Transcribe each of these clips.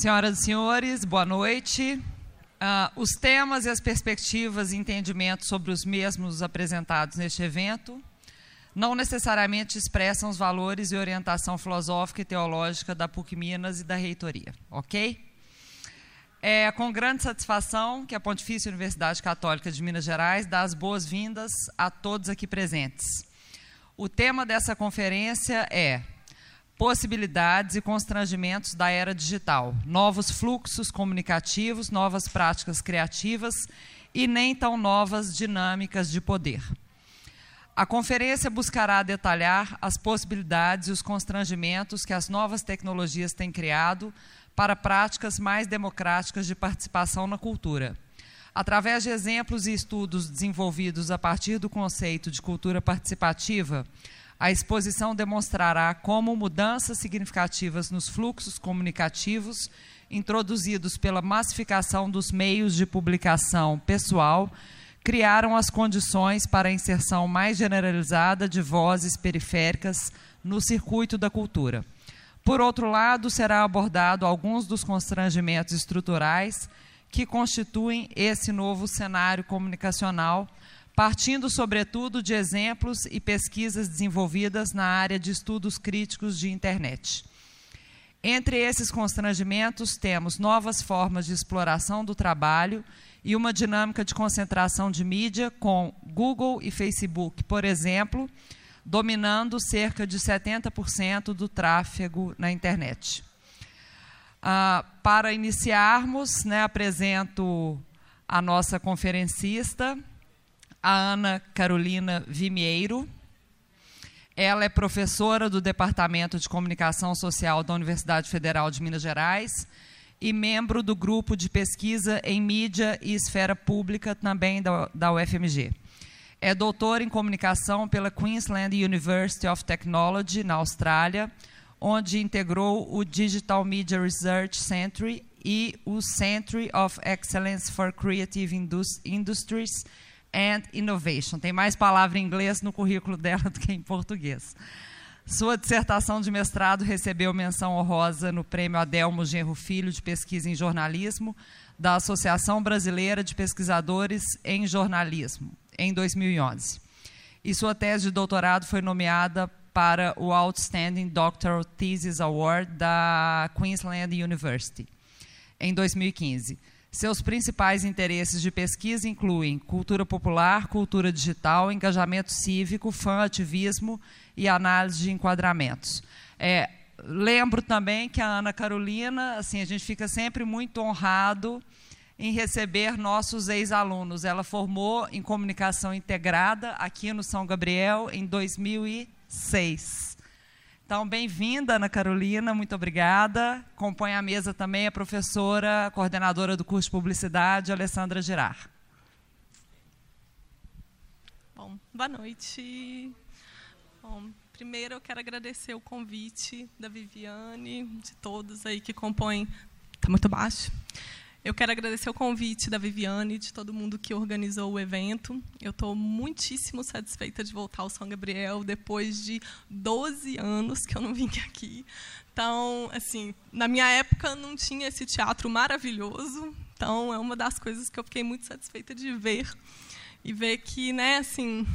Senhoras e senhores, boa noite. Uh, os temas e as perspectivas e entendimentos sobre os mesmos apresentados neste evento não necessariamente expressam os valores e orientação filosófica e teológica da PUC Minas e da reitoria, ok? É com grande satisfação que a Pontifícia Universidade Católica de Minas Gerais dá as boas-vindas a todos aqui presentes. O tema dessa conferência é possibilidades e constrangimentos da era digital, novos fluxos comunicativos, novas práticas criativas e nem tão novas dinâmicas de poder. A conferência buscará detalhar as possibilidades e os constrangimentos que as novas tecnologias têm criado para práticas mais democráticas de participação na cultura. Através de exemplos e estudos desenvolvidos a partir do conceito de cultura participativa, a exposição demonstrará como mudanças significativas nos fluxos comunicativos introduzidos pela massificação dos meios de publicação pessoal criaram as condições para a inserção mais generalizada de vozes periféricas no circuito da cultura. Por outro lado, será abordado alguns dos constrangimentos estruturais que constituem esse novo cenário comunicacional partindo, sobretudo, de exemplos e pesquisas desenvolvidas na área de estudos críticos de internet. Entre esses constrangimentos, temos novas formas de exploração do trabalho e uma dinâmica de concentração de mídia com Google e Facebook, por exemplo, dominando cerca de 70% do tráfego na internet. Ah, para iniciarmos, né, apresento a nossa conferencista, a Ana Carolina Vimieiro. Ela é professora do Departamento de Comunicação Social da Universidade Federal de Minas Gerais e membro do grupo de pesquisa em mídia e esfera pública também da, da UFMG. É doutora em comunicação pela Queensland University of Technology, na Austrália, onde integrou o Digital Media Research Centre e o Centre of Excellence for Creative Industries and Innovation. Tem mais palavra em inglês no currículo dela do que em português. Sua dissertação de mestrado recebeu menção honrosa no Prêmio Adelmo Genro Filho de Pesquisa em Jornalismo da Associação Brasileira de Pesquisadores em Jornalismo, em 2011. E sua tese de doutorado foi nomeada para o Outstanding Doctoral Thesis Award da Queensland University, em 2015. Seus principais interesses de pesquisa incluem cultura popular, cultura digital, engajamento cívico, fã-ativismo e análise de enquadramentos. É, lembro também que a Ana Carolina, assim, a gente fica sempre muito honrado em receber nossos ex-alunos. Ela formou em comunicação integrada aqui no São Gabriel em 2006. Então, bem-vinda, Ana Carolina, muito obrigada. Compõe a mesa também a professora, coordenadora do curso de Publicidade, Alessandra Girar. Bom, boa noite. Bom, primeiro eu quero agradecer o convite da Viviane, de todos aí que compõem. Está muito baixo. Eu quero agradecer o convite da Viviane, de todo mundo que organizou o evento. Eu estou muitíssimo satisfeita de voltar ao São Gabriel depois de 12 anos que eu não vim aqui. Então, assim, na minha época não tinha esse teatro maravilhoso. Então, é uma das coisas que eu fiquei muito satisfeita de ver e ver que, né, assim,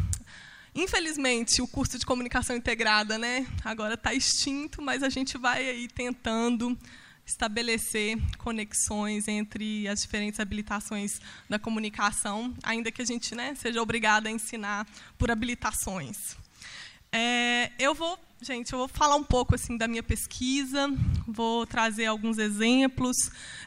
Infelizmente, o curso de comunicação integrada, né, agora está extinto, mas a gente vai aí tentando estabelecer conexões entre as diferentes habilitações da comunicação, ainda que a gente né, seja obrigada a ensinar por habilitações. É, eu vou, gente, eu vou falar um pouco assim da minha pesquisa, vou trazer alguns exemplos,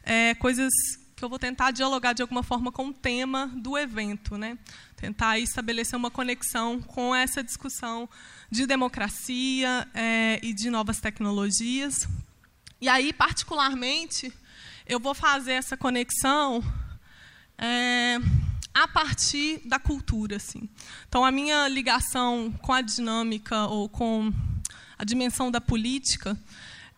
é, coisas que eu vou tentar dialogar de alguma forma com o tema do evento, né? Tentar estabelecer uma conexão com essa discussão de democracia é, e de novas tecnologias, e aí, particularmente, eu vou fazer essa conexão é, a partir da cultura. Assim. Então, a minha ligação com a dinâmica ou com a dimensão da política,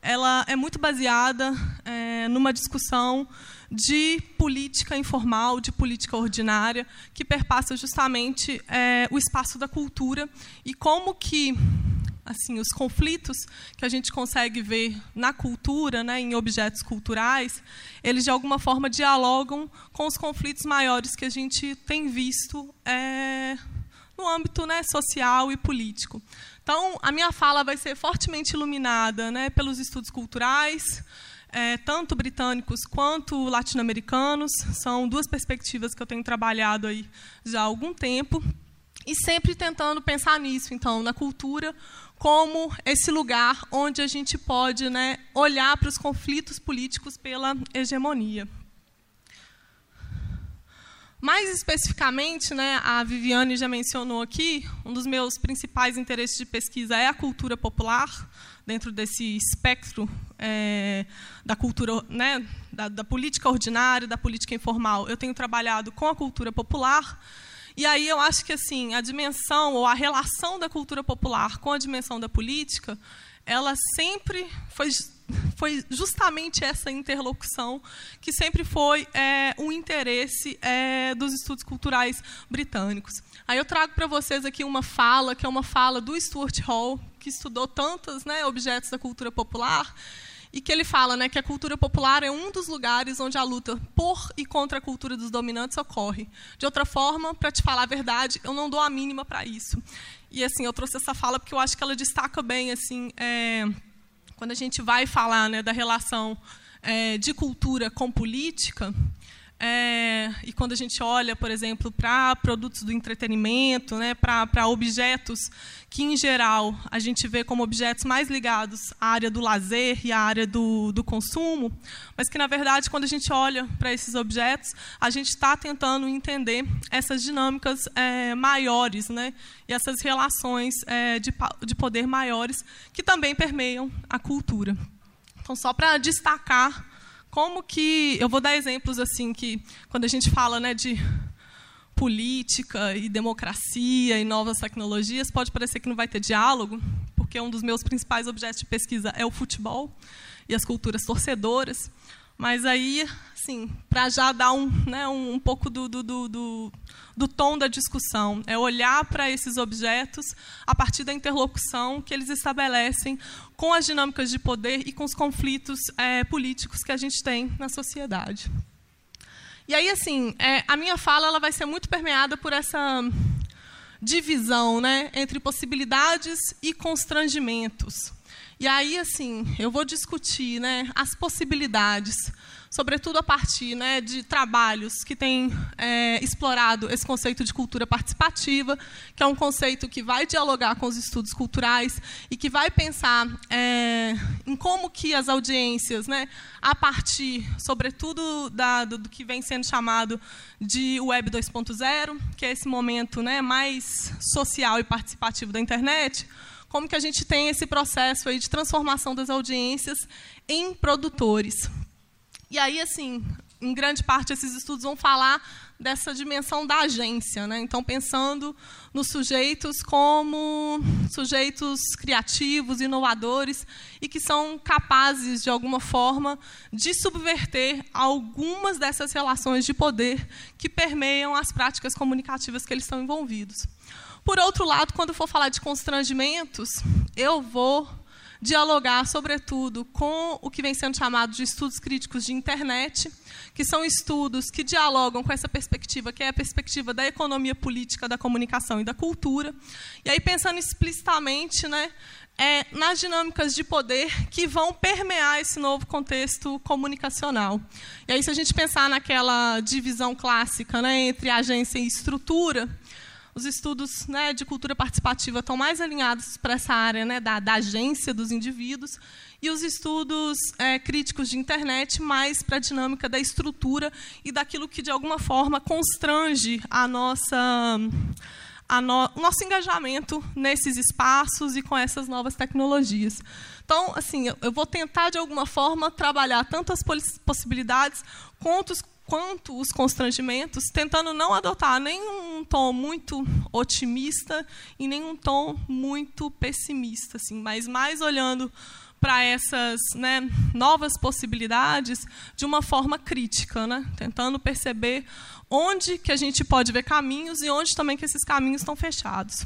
ela é muito baseada é, numa discussão de política informal, de política ordinária, que perpassa justamente é, o espaço da cultura e como que assim, os conflitos que a gente consegue ver na cultura, né, em objetos culturais, eles de alguma forma dialogam com os conflitos maiores que a gente tem visto é, no âmbito né, social e político. Então, a minha fala vai ser fortemente iluminada né, pelos estudos culturais, é, tanto britânicos quanto latino-americanos. São duas perspectivas que eu tenho trabalhado aí já há algum tempo. E sempre tentando pensar nisso, então, na cultura como esse lugar onde a gente pode né, olhar para os conflitos políticos pela hegemonia. Mais especificamente, né, a Viviane já mencionou aqui, um dos meus principais interesses de pesquisa é a cultura popular, dentro desse espectro é, da cultura, né, da, da política ordinária, da política informal. Eu tenho trabalhado com a cultura popular, e aí eu acho que assim a dimensão ou a relação da cultura popular com a dimensão da política, ela sempre foi foi justamente essa interlocução que sempre foi é, um interesse é, dos estudos culturais britânicos. Aí eu trago para vocês aqui uma fala, que é uma fala do Stuart Hall, que estudou tantos né, objetos da cultura popular, e que ele fala né, que a cultura popular é um dos lugares onde a luta por e contra a cultura dos dominantes ocorre. De outra forma, para te falar a verdade, eu não dou a mínima para isso. E assim, eu trouxe essa fala porque eu acho que ela destaca bem assim. É, quando a gente vai falar né, da relação é, de cultura com política, é, e quando a gente olha, por exemplo, para produtos do entretenimento, né, para objetos que, em geral, a gente vê como objetos mais ligados à área do lazer e à área do, do consumo, mas que, na verdade, quando a gente olha para esses objetos, a gente está tentando entender essas dinâmicas é, maiores né, e essas relações é, de, de poder maiores que também permeiam a cultura. Então, só para destacar como que eu vou dar exemplos assim que quando a gente fala né, de política e democracia e novas tecnologias pode parecer que não vai ter diálogo porque um dos meus principais objetos de pesquisa é o futebol e as culturas torcedoras mas aí assim para já dar um, né, um, um pouco do, do, do, do tom da discussão é olhar para esses objetos a partir da interlocução que eles estabelecem com as dinâmicas de poder e com os conflitos é, políticos que a gente tem na sociedade. E aí, assim, é, a minha fala ela vai ser muito permeada por essa divisão né, entre possibilidades e constrangimentos. E aí, assim, eu vou discutir né, as possibilidades sobretudo a partir né, de trabalhos que têm é, explorado esse conceito de cultura participativa, que é um conceito que vai dialogar com os estudos culturais e que vai pensar é, em como que as audiências, né, a partir, sobretudo, da, do, do, que vem sendo chamado de Web 2.0, que é esse momento né, mais social e participativo da internet, como que a gente tem esse processo aí de transformação das audiências em produtores. E aí, assim, em grande parte, esses estudos vão falar dessa dimensão da agência. Né? Então, pensando nos sujeitos como sujeitos criativos, inovadores, e que são capazes, de alguma forma, de subverter algumas dessas relações de poder que permeiam as práticas comunicativas que eles estão envolvidos. Por outro lado, quando for falar de constrangimentos, eu vou dialogar, sobretudo, com o que vem sendo chamado de estudos críticos de internet, que são estudos que dialogam com essa perspectiva, que é a perspectiva da economia política, da comunicação e da cultura. E aí, pensando explicitamente né, é, nas dinâmicas de poder que vão permear esse novo contexto comunicacional. E aí, se a gente pensar naquela divisão clássica né, entre agência e estrutura, os estudos né, de cultura participativa estão mais alinhados para essa área né, da, da, agência dos indivíduos, e os estudos é, críticos de internet mais para a dinâmica da estrutura e daquilo que, de alguma forma, constrange a nossa, a no, o nosso engajamento nesses espaços e com essas novas tecnologias. Então, assim, eu vou tentar, de alguma forma, trabalhar tanto as possibilidades quanto os quanto os constrangimentos, tentando não adotar nenhum tom muito otimista e nenhum tom muito pessimista, assim, mas mais olhando para essas né, novas possibilidades de uma forma crítica, né, tentando perceber onde que a gente pode ver caminhos e onde também que esses caminhos estão fechados.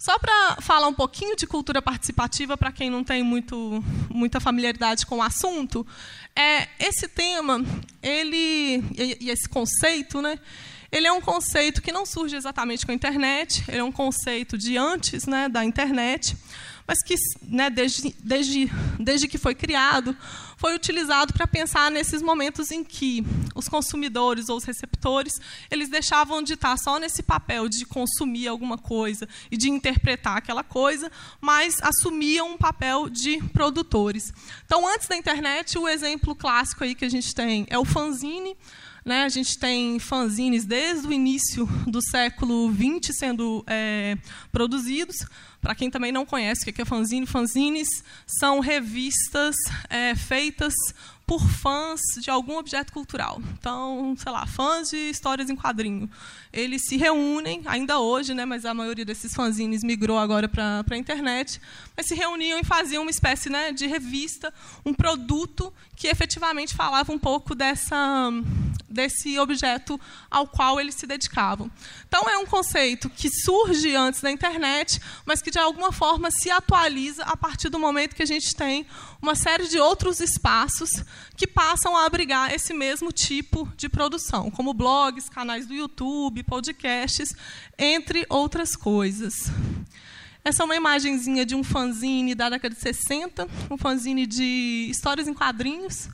Só para falar um pouquinho de cultura participativa, para quem não tem muito, muita familiaridade com o assunto, é, esse tema, ele e, e esse conceito, né, ele é um conceito que não surge exatamente com a internet, ele é um conceito de antes né, da internet, mas que, né, desde, desde, desde que foi criado, foi utilizado para pensar nesses momentos em que os consumidores ou os receptores eles deixavam de estar só nesse papel de consumir alguma coisa e de interpretar aquela coisa, mas assumiam um papel de produtores. Então, antes da internet, o exemplo clássico aí que a gente tem é o fanzine. Né, a gente tem fanzines desde o início do século XX sendo é, produzidos. Para quem também não conhece o que é fanzine, fanzines são revistas é, feitas por fãs de algum objeto cultural. Então, sei lá, fãs de histórias em quadrinho. Eles se reúnem, ainda hoje, né, mas a maioria desses fanzines migrou agora para a internet, mas se reuniam e faziam uma espécie né, de revista, um produto que efetivamente falava um pouco dessa, desse objeto ao qual eles se dedicavam. Então, é um conceito que surge antes da internet, mas que, de alguma forma, se atualiza a partir do momento que a gente tem uma série de outros espaços que passam a abrigar esse mesmo tipo de produção, como blogs, canais do YouTube, podcasts, entre outras coisas. Essa é uma imagenzinha de um fanzine da década de 60, um fanzine de histórias em quadrinhos.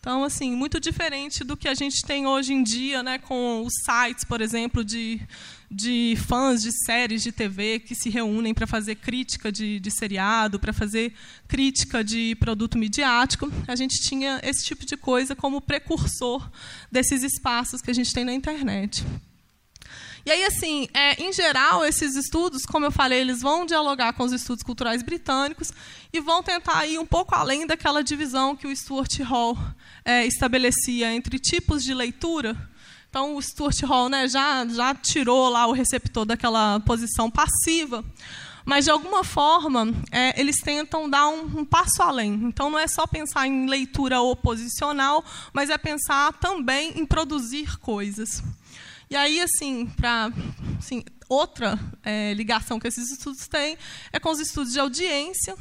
Então, assim, muito diferente do que a gente tem hoje em dia, né, com os sites, por exemplo, de, de fãs de séries de TV que se reúnem para fazer crítica de, de seriado, para fazer crítica de produto midiático. A gente tinha esse tipo de coisa como precursor desses espaços que a gente tem na internet. E aí, assim, é, em geral, esses estudos, como eu falei, eles vão dialogar com os estudos culturais britânicos e vão tentar ir um pouco além daquela divisão que o Stuart Hall é, estabelecia entre tipos de leitura. Então, o Stuart Hall né, já, já tirou lá o receptor daquela posição passiva, mas, de alguma forma, é, eles tentam dar um, um, passo além. Então, não é só pensar em leitura oposicional, mas é pensar também em produzir coisas. E aí, assim, para assim, outra é, ligação que esses estudos têm é com os estudos de audiência.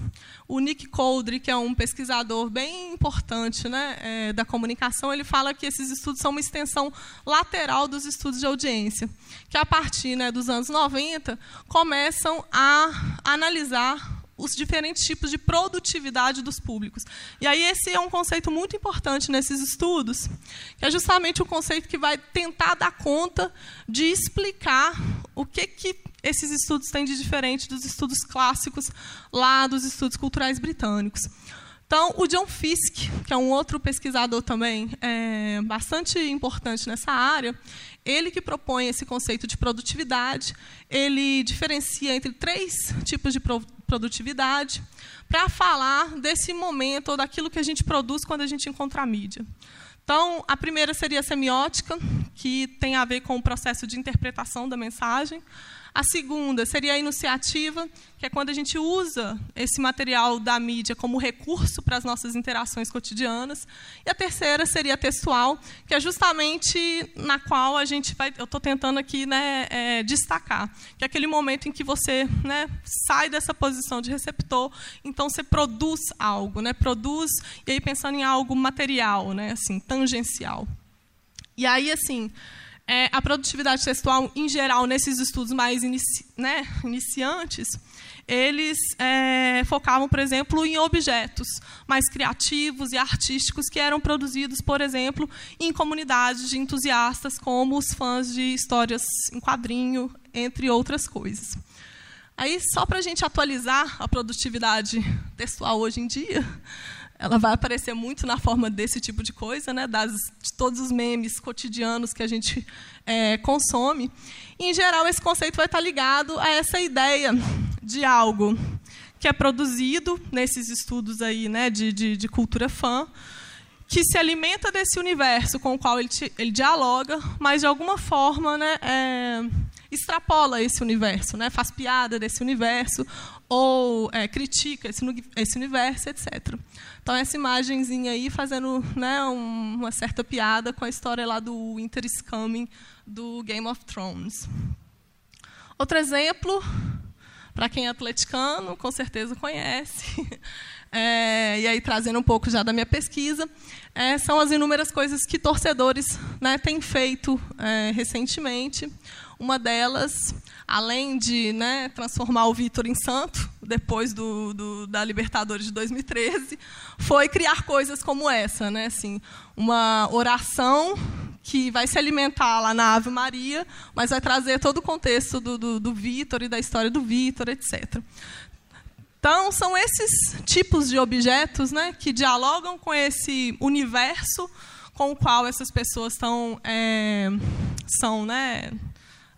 O Nick Coldry, que é um pesquisador bem importante né, é, da comunicação, ele fala que esses estudos são uma extensão lateral dos estudos de audiência, que a partir né, dos anos 90 começam a analisar os diferentes tipos de produtividade dos públicos. E aí esse é um conceito muito importante nesses estudos, que é justamente o conceito que vai tentar dar conta de explicar o que, que esses estudos têm de diferente dos estudos clássicos lá dos estudos culturais britânicos. Então, o John Fiske, que é um outro pesquisador também é, bastante importante nessa área, ele que propõe esse conceito de produtividade, ele diferencia entre três tipos de produtividade para falar desse momento ou daquilo que a gente produz quando a gente encontra a mídia. Então, a primeira seria a semiótica, que tem a ver com o processo de interpretação da mensagem. A segunda seria a iniciativa, que é quando a gente usa esse material da mídia como recurso para as nossas interações cotidianas. E a terceira seria a textual, que é justamente na qual a gente vai, eu estou tentando aqui né, é, destacar, que é aquele momento em que você né, sai dessa posição de receptor, então você produz algo, né, produz, e aí pensando em algo material, né, assim, tangencial. E aí, assim, é, a produtividade textual, em geral, nesses estudos mais inici, né, iniciantes, eles é, focavam, por exemplo, em objetos mais criativos e artísticos que eram produzidos, por exemplo, em comunidades de entusiastas, como os fãs de histórias em quadrinho, entre outras coisas. Aí, só para a gente atualizar a produtividade textual hoje em dia, ela vai aparecer muito na forma desse tipo de coisa, né, das, de todos os memes cotidianos que a gente é, consome. E, em geral, esse conceito vai estar ligado a essa ideia de algo que é produzido nesses estudos aí, né, de, de, de cultura fã, que se alimenta desse universo com o qual ele, te, ele dialoga, mas de alguma forma, né, é, extrapola esse universo, né, faz piada desse universo ou é, critica esse, esse universo, etc. Então, essa imagenzinha aí fazendo né, um, uma certa piada com a história lá do Winter is Coming, do Game of Thrones. Outro exemplo, Para quem é atleticano, com certeza conhece. É, e aí, trazendo um pouco já da minha pesquisa, é, são as inúmeras coisas que torcedores né, têm feito é, recentemente. Uma delas, além de né, transformar o Vitor em santo, depois do, do, da Libertadores de 2013, foi criar coisas como essa. Né, assim, uma oração que vai se alimentar lá na Ave Maria, mas vai trazer todo o contexto do, do, do Vitor e da história do Vitor, etc. Então, são esses tipos de objetos né, que dialogam com esse universo com o qual essas pessoas estão, é, são né,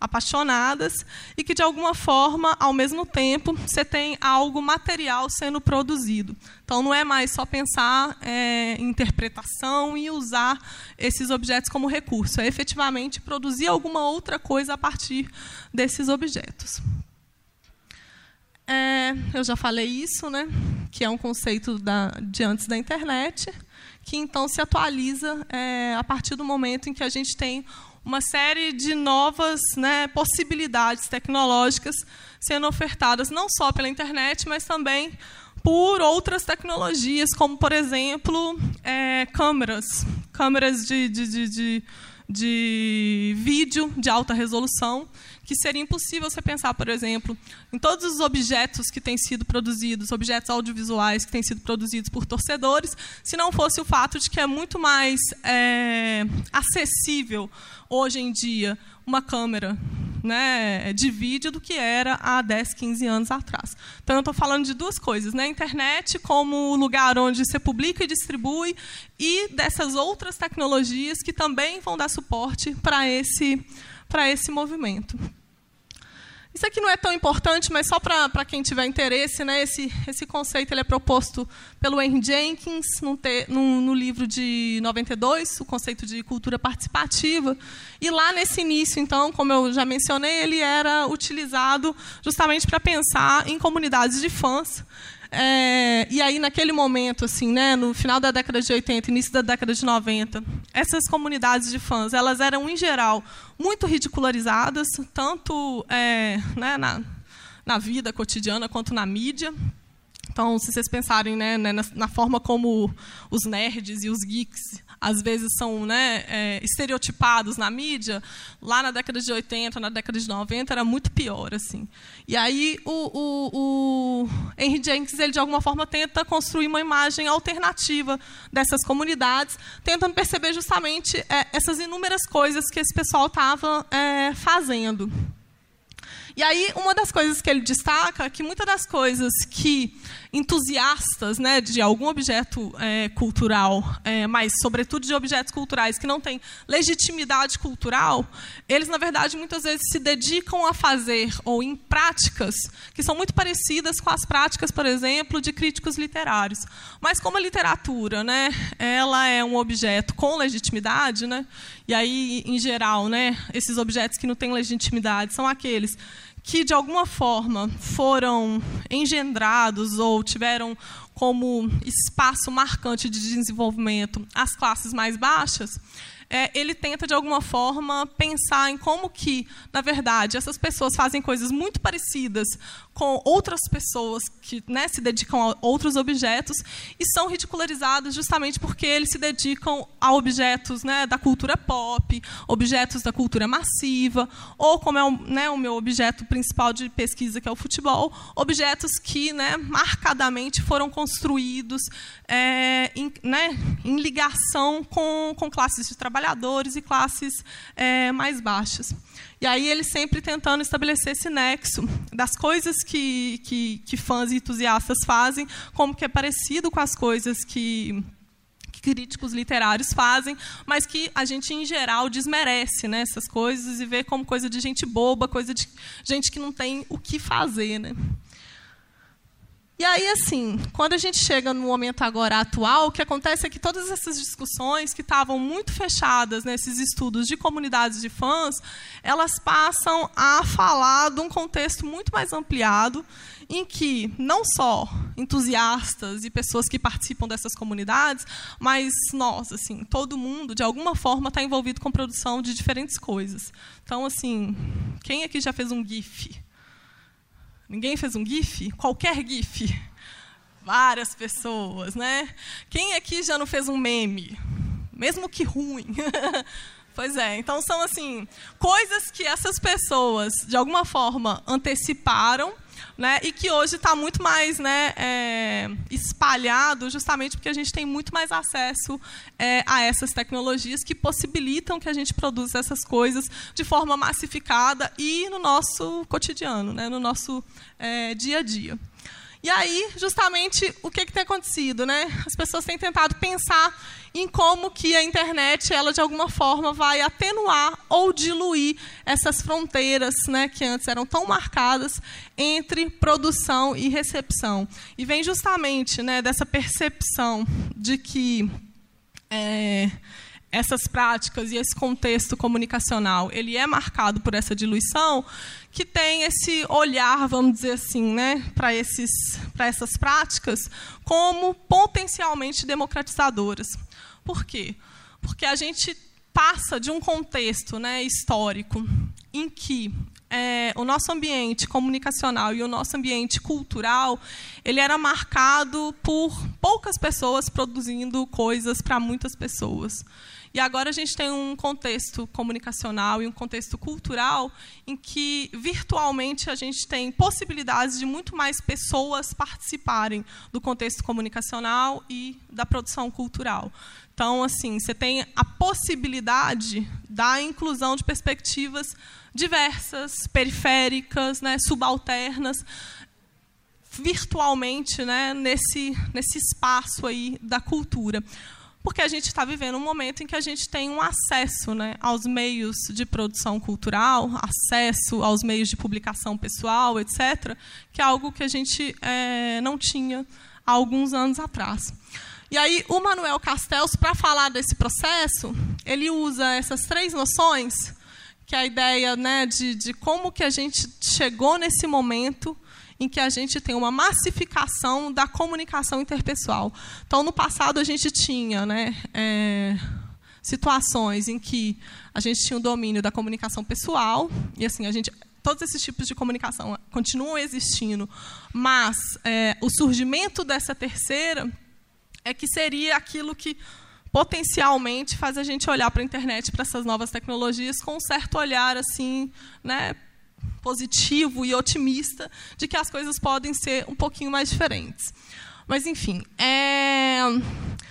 apaixonadas e que, de alguma forma, ao mesmo tempo, você tem algo material sendo produzido. Então, não é mais só pensar é, em interpretação e usar esses objetos como recurso, é efetivamente produzir alguma outra coisa a partir desses objetos. É, eu já falei isso, né, que é um conceito da, de antes da internet, que então se atualiza é, a partir do momento em que a gente tem uma série de novas né, possibilidades tecnológicas sendo ofertadas não só pela internet, mas também por outras tecnologias, como, por exemplo, é, câmeras, câmeras de, de, de, de, de vídeo de alta resolução, que seria impossível você pensar, por exemplo, em todos os objetos que têm sido produzidos, objetos audiovisuais que têm sido produzidos por torcedores, se não fosse o fato de que é muito mais é, acessível hoje em dia uma câmera né, de vídeo do que era há 10, 15 anos atrás. Então, eu estou falando de duas coisas. Né? Internet como lugar onde você publica e distribui, e dessas outras tecnologias que também vão dar suporte para esse para esse movimento. Isso aqui não é tão importante, mas só para quem tiver interesse, né, esse, esse conceito ele é proposto pelo Henry Jenkins te, no, livro de 92, o conceito de cultura participativa. E lá nesse início, então, como eu já mencionei, ele era utilizado justamente para pensar em comunidades de fãs é, e aí, naquele momento, assim, né, no final da década de 80, início da década de 90, essas comunidades de fãs, elas eram, em geral, muito ridicularizadas, tanto é, né, na, na vida cotidiana quanto na mídia. Então, se vocês pensarem né, na, na, forma como os nerds e os geeks às vezes são né, é, estereotipados na mídia, lá na década de 80, na década de 90, era muito pior. assim. E aí o, o, o Henry Jenkins, ele, de alguma forma, tenta construir uma imagem alternativa dessas comunidades, tentando perceber justamente é, essas inúmeras coisas que esse pessoal estava é, fazendo. E aí, uma das coisas que ele destaca é que muitas das coisas que entusiastas né, de algum objeto é, cultural, é, mas, sobretudo, de objetos culturais que não têm legitimidade cultural, eles, na verdade, muitas vezes se dedicam a fazer, ou em práticas, que são muito parecidas com as práticas, por exemplo, de críticos literários. Mas, como a literatura né, ela é um objeto com legitimidade, né, e aí, em geral, né, esses objetos que não têm legitimidade são aqueles que, de alguma forma, foram engendrados ou tiveram como espaço marcante de desenvolvimento as classes mais baixas, é, ele tenta, de alguma forma, pensar em como que, na verdade, essas pessoas fazem coisas muito parecidas com outras pessoas que né, se dedicam a outros objetos e são ridicularizados justamente porque eles se dedicam a objetos né, da cultura pop, objetos da cultura massiva, ou, como é o, né, o meu objeto principal de pesquisa, que é o futebol, objetos que né, marcadamente foram construídos é, em, né, em, ligação com, com classes de trabalhadores e classes é, mais baixas. E aí ele sempre tentando estabelecer esse nexo das coisas que, que, que fãs e entusiastas fazem, como que é parecido com as coisas que críticos literários fazem, mas que a gente, em geral, desmerece né, essas coisas e vê como coisa de gente boba, coisa de gente que não tem o que fazer. Né? E aí, assim, quando a gente chega no momento agora atual, o que acontece é que todas essas discussões que estavam muito fechadas nesses estudos de comunidades de fãs, elas passam a falar de um contexto muito mais ampliado, em que não só entusiastas e pessoas que participam dessas comunidades, mas nós, assim, todo mundo, de alguma forma, está envolvido com produção de diferentes coisas. Então, assim, quem aqui já fez um GIF? Ninguém fez um GIF? Qualquer GIF. Várias pessoas, né? Quem aqui já não fez um meme? Mesmo que ruim. Pois é, então são assim coisas que essas pessoas de alguma forma anteciparam né, e que hoje está muito mais né, é, espalhado, justamente porque a gente tem muito mais acesso é, a essas tecnologias que possibilitam que a gente produza essas coisas de forma massificada e no nosso cotidiano, né, no nosso é, dia a dia. E aí, justamente, o que, que tem acontecido? Né? As pessoas têm tentado pensar em como que a internet, ela de alguma forma, vai atenuar ou diluir essas fronteiras né, que antes eram tão marcadas entre produção e recepção. E vem justamente né, dessa percepção de que é, essas práticas e esse contexto comunicacional ele é marcado por essa diluição, que tem esse olhar, vamos dizer assim, né, para esses para essas práticas como potencialmente democratizadoras. Por quê? Porque a gente passa de um contexto né, histórico em que é, o nosso ambiente comunicacional e o nosso ambiente cultural ele era marcado por poucas pessoas produzindo coisas para muitas pessoas. E agora a gente tem um contexto comunicacional e um contexto cultural em que virtualmente a gente tem possibilidades de muito mais pessoas participarem do contexto comunicacional e da produção cultural. Então, assim, você tem a possibilidade da inclusão de perspectivas diversas, periféricas, né, subalternas, virtualmente, né, nesse nesse espaço aí da cultura porque a gente está vivendo um momento em que a gente tem um acesso né, aos meios de produção cultural, acesso aos meios de publicação pessoal, etc., que é algo que a gente é, não tinha há alguns anos atrás. E aí, o Manuel Castells, para falar desse processo, ele usa essas três noções, que é a ideia né, de, de como que a gente chegou nesse momento em que a gente tem uma massificação da comunicação interpessoal. Então, no passado, a gente tinha né, é, situações em que a gente tinha o domínio da comunicação pessoal, e assim, a gente todos esses tipos de comunicação continuam existindo, mas é, o surgimento dessa terceira é que seria aquilo que potencialmente faz a gente olhar para a internet, para essas novas tecnologias, com um certo olhar assim, né, positivo e otimista de que as coisas podem ser um pouquinho mais diferentes. Mas, enfim. É...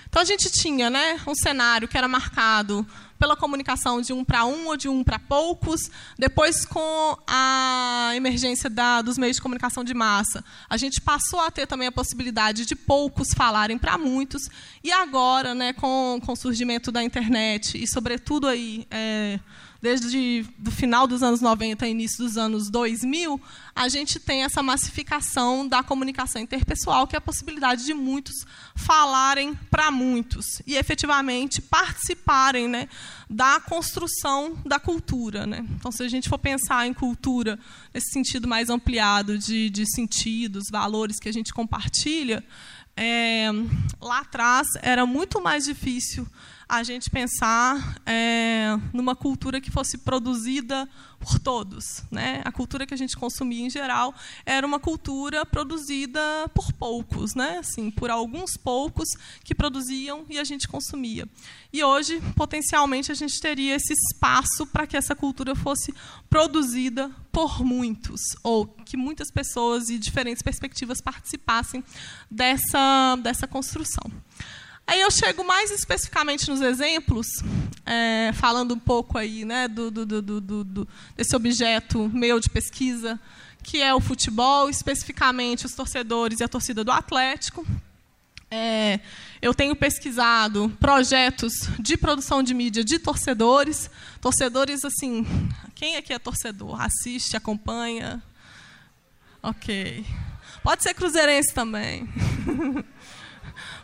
Então, a gente tinha né, um cenário que era marcado pela comunicação de um para um ou de um para poucos. Depois, com a emergência da, dos meios de comunicação de massa, a gente passou a ter também a possibilidade de poucos falarem para muitos. E agora, né, com, com o surgimento da internet e, sobretudo, aí, é, desde o final dos anos 90 e início dos anos 2000, a gente tem essa massificação da comunicação interpessoal, que é a possibilidade de muitos falarem para muitos e efetivamente participarem né, da construção da cultura. Né? Então, se a gente for pensar em cultura nesse sentido mais ampliado de, de sentidos, valores que a gente compartilha, é, lá atrás era muito mais difícil a gente pensar é, numa cultura que fosse produzida por todos. Né? A cultura que a gente consumia, em geral, era uma cultura produzida por poucos, né? assim, por alguns poucos que produziam e a gente consumia. E hoje, potencialmente, a gente teria esse espaço para que essa cultura fosse produzida por muitos, ou que muitas pessoas e diferentes perspectivas participassem dessa, dessa construção. Aí eu chego mais especificamente nos exemplos, é, falando um pouco aí, né, do, do, do, do, desse objeto meu de pesquisa, que é o futebol, especificamente os torcedores e a torcida do Atlético. É, eu tenho pesquisado projetos de produção de mídia de torcedores. Torcedores, assim, quem aqui é torcedor? Assiste, acompanha? Ok. Pode ser cruzeirense também.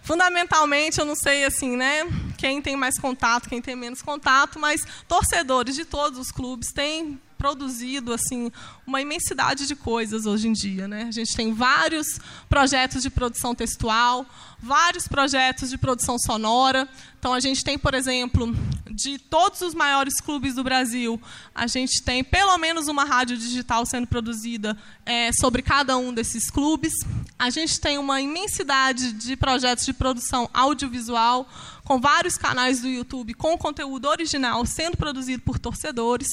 Fundamentalmente, eu não sei assim, né, quem tem mais contato, quem tem menos contato, mas torcedores de todos os clubes têm produzido assim uma imensidade de coisas hoje em dia, né? A gente tem vários projetos de produção textual, vários projetos de produção sonora. Então a gente tem, por exemplo, de todos os maiores clubes do Brasil, a gente tem pelo menos uma rádio digital sendo produzida é, sobre cada um desses clubes. A gente tem uma imensidade de projetos de produção audiovisual, com vários canais do YouTube com conteúdo original sendo produzido por torcedores.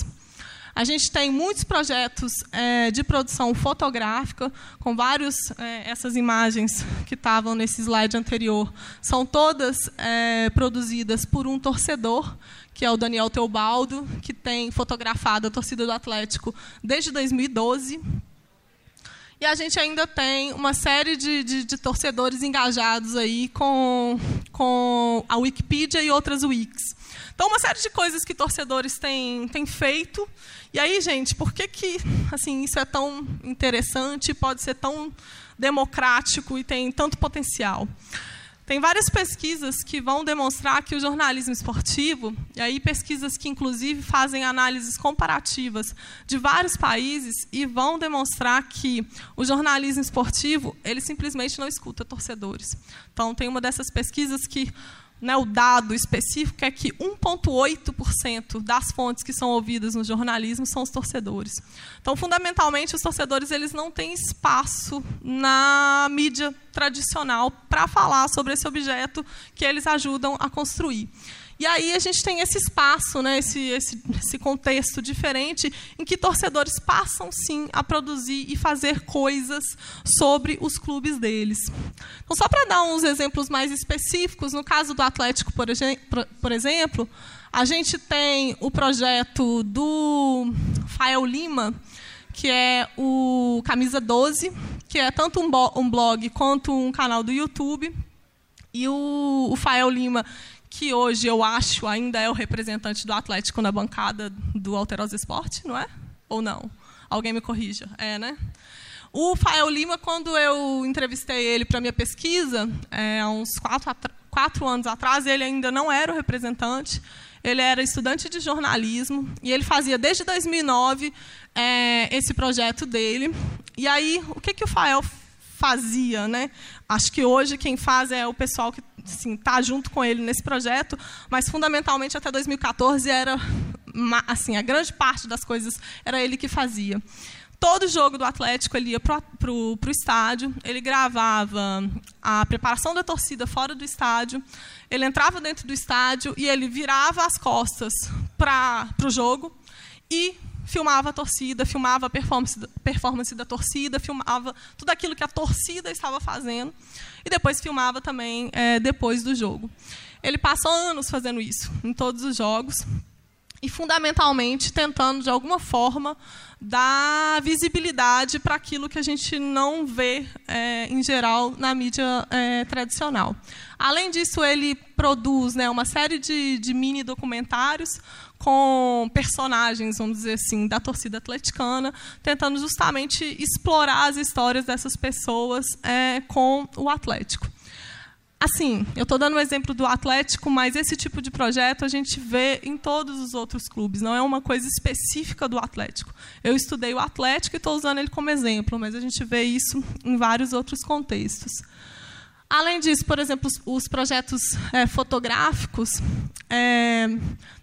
A gente tem muitos projetos é, de produção fotográfica, com várias é, essas imagens que estavam nesse slide anterior, são todas é, produzidas por um torcedor, que é o Daniel Teobaldo, que tem fotografado a torcida do Atlético desde 2012. E a gente ainda tem uma série de, de, de, torcedores engajados aí com, com a Wikipedia e outras wikis. Então, uma série de coisas que torcedores têm, têm feito e aí, gente, por que, que assim, isso é tão interessante, pode ser tão democrático e tem tanto potencial? Tem várias pesquisas que vão demonstrar que o jornalismo esportivo, e aí pesquisas que inclusive fazem análises comparativas de vários países e vão demonstrar que o jornalismo esportivo, ele simplesmente não escuta torcedores. Então tem uma dessas pesquisas que né, o dado específico é que 1,8% das fontes que são ouvidas no jornalismo são os torcedores. Então, fundamentalmente, os torcedores eles não têm espaço na mídia tradicional para falar sobre esse objeto que eles ajudam a construir. E aí a gente tem esse espaço, né, esse, esse, esse contexto diferente, em que torcedores passam, sim, a produzir e fazer coisas sobre os clubes deles. Então, só para dar uns exemplos mais específicos, no caso do Atlético, por, por exemplo, a gente tem o projeto do Fael Lima, que é o Camisa 12, que é tanto um blog quanto um canal do YouTube. E o, o Fael Lima que hoje eu acho ainda é o representante do Atlético na bancada do Alterosa Esporte, não é? Ou não? Alguém me corrija. É, né? O Fael Lima, quando eu entrevistei ele para minha pesquisa, é, há uns quatro, quatro anos atrás, ele ainda não era o representante, ele era estudante de jornalismo, e ele fazia desde 2009 é, esse projeto dele. E aí, o que, que o Fael fazia? Né? Acho que hoje quem faz é o pessoal que assim, tá junto com ele nesse projeto, mas fundamentalmente até 2014 era assim, a grande parte das coisas era ele que fazia. Todo jogo do Atlético ele ia para o estádio, ele gravava a preparação da torcida fora do estádio, ele entrava dentro do estádio e ele virava as costas para o jogo e filmava a torcida, filmava a performance, performance da torcida, filmava tudo aquilo que a torcida estava fazendo e depois filmava também é, depois do jogo. Ele passou anos fazendo isso em todos os jogos e fundamentalmente tentando de alguma forma dar visibilidade para aquilo que a gente não vê é, em geral na mídia é, tradicional. Além disso, ele produz né, uma série de, de mini documentários com personagens, vamos dizer assim, da torcida atleticana, tentando justamente explorar as histórias dessas pessoas é, com o Atlético. Assim, eu estou dando o um exemplo do Atlético, mas esse tipo de projeto a gente vê em todos os outros clubes, não é uma coisa específica do Atlético. Eu estudei o Atlético e estou usando ele como exemplo, mas a gente vê isso em vários outros contextos. Além disso, por exemplo, os, os projetos é, fotográficos, é,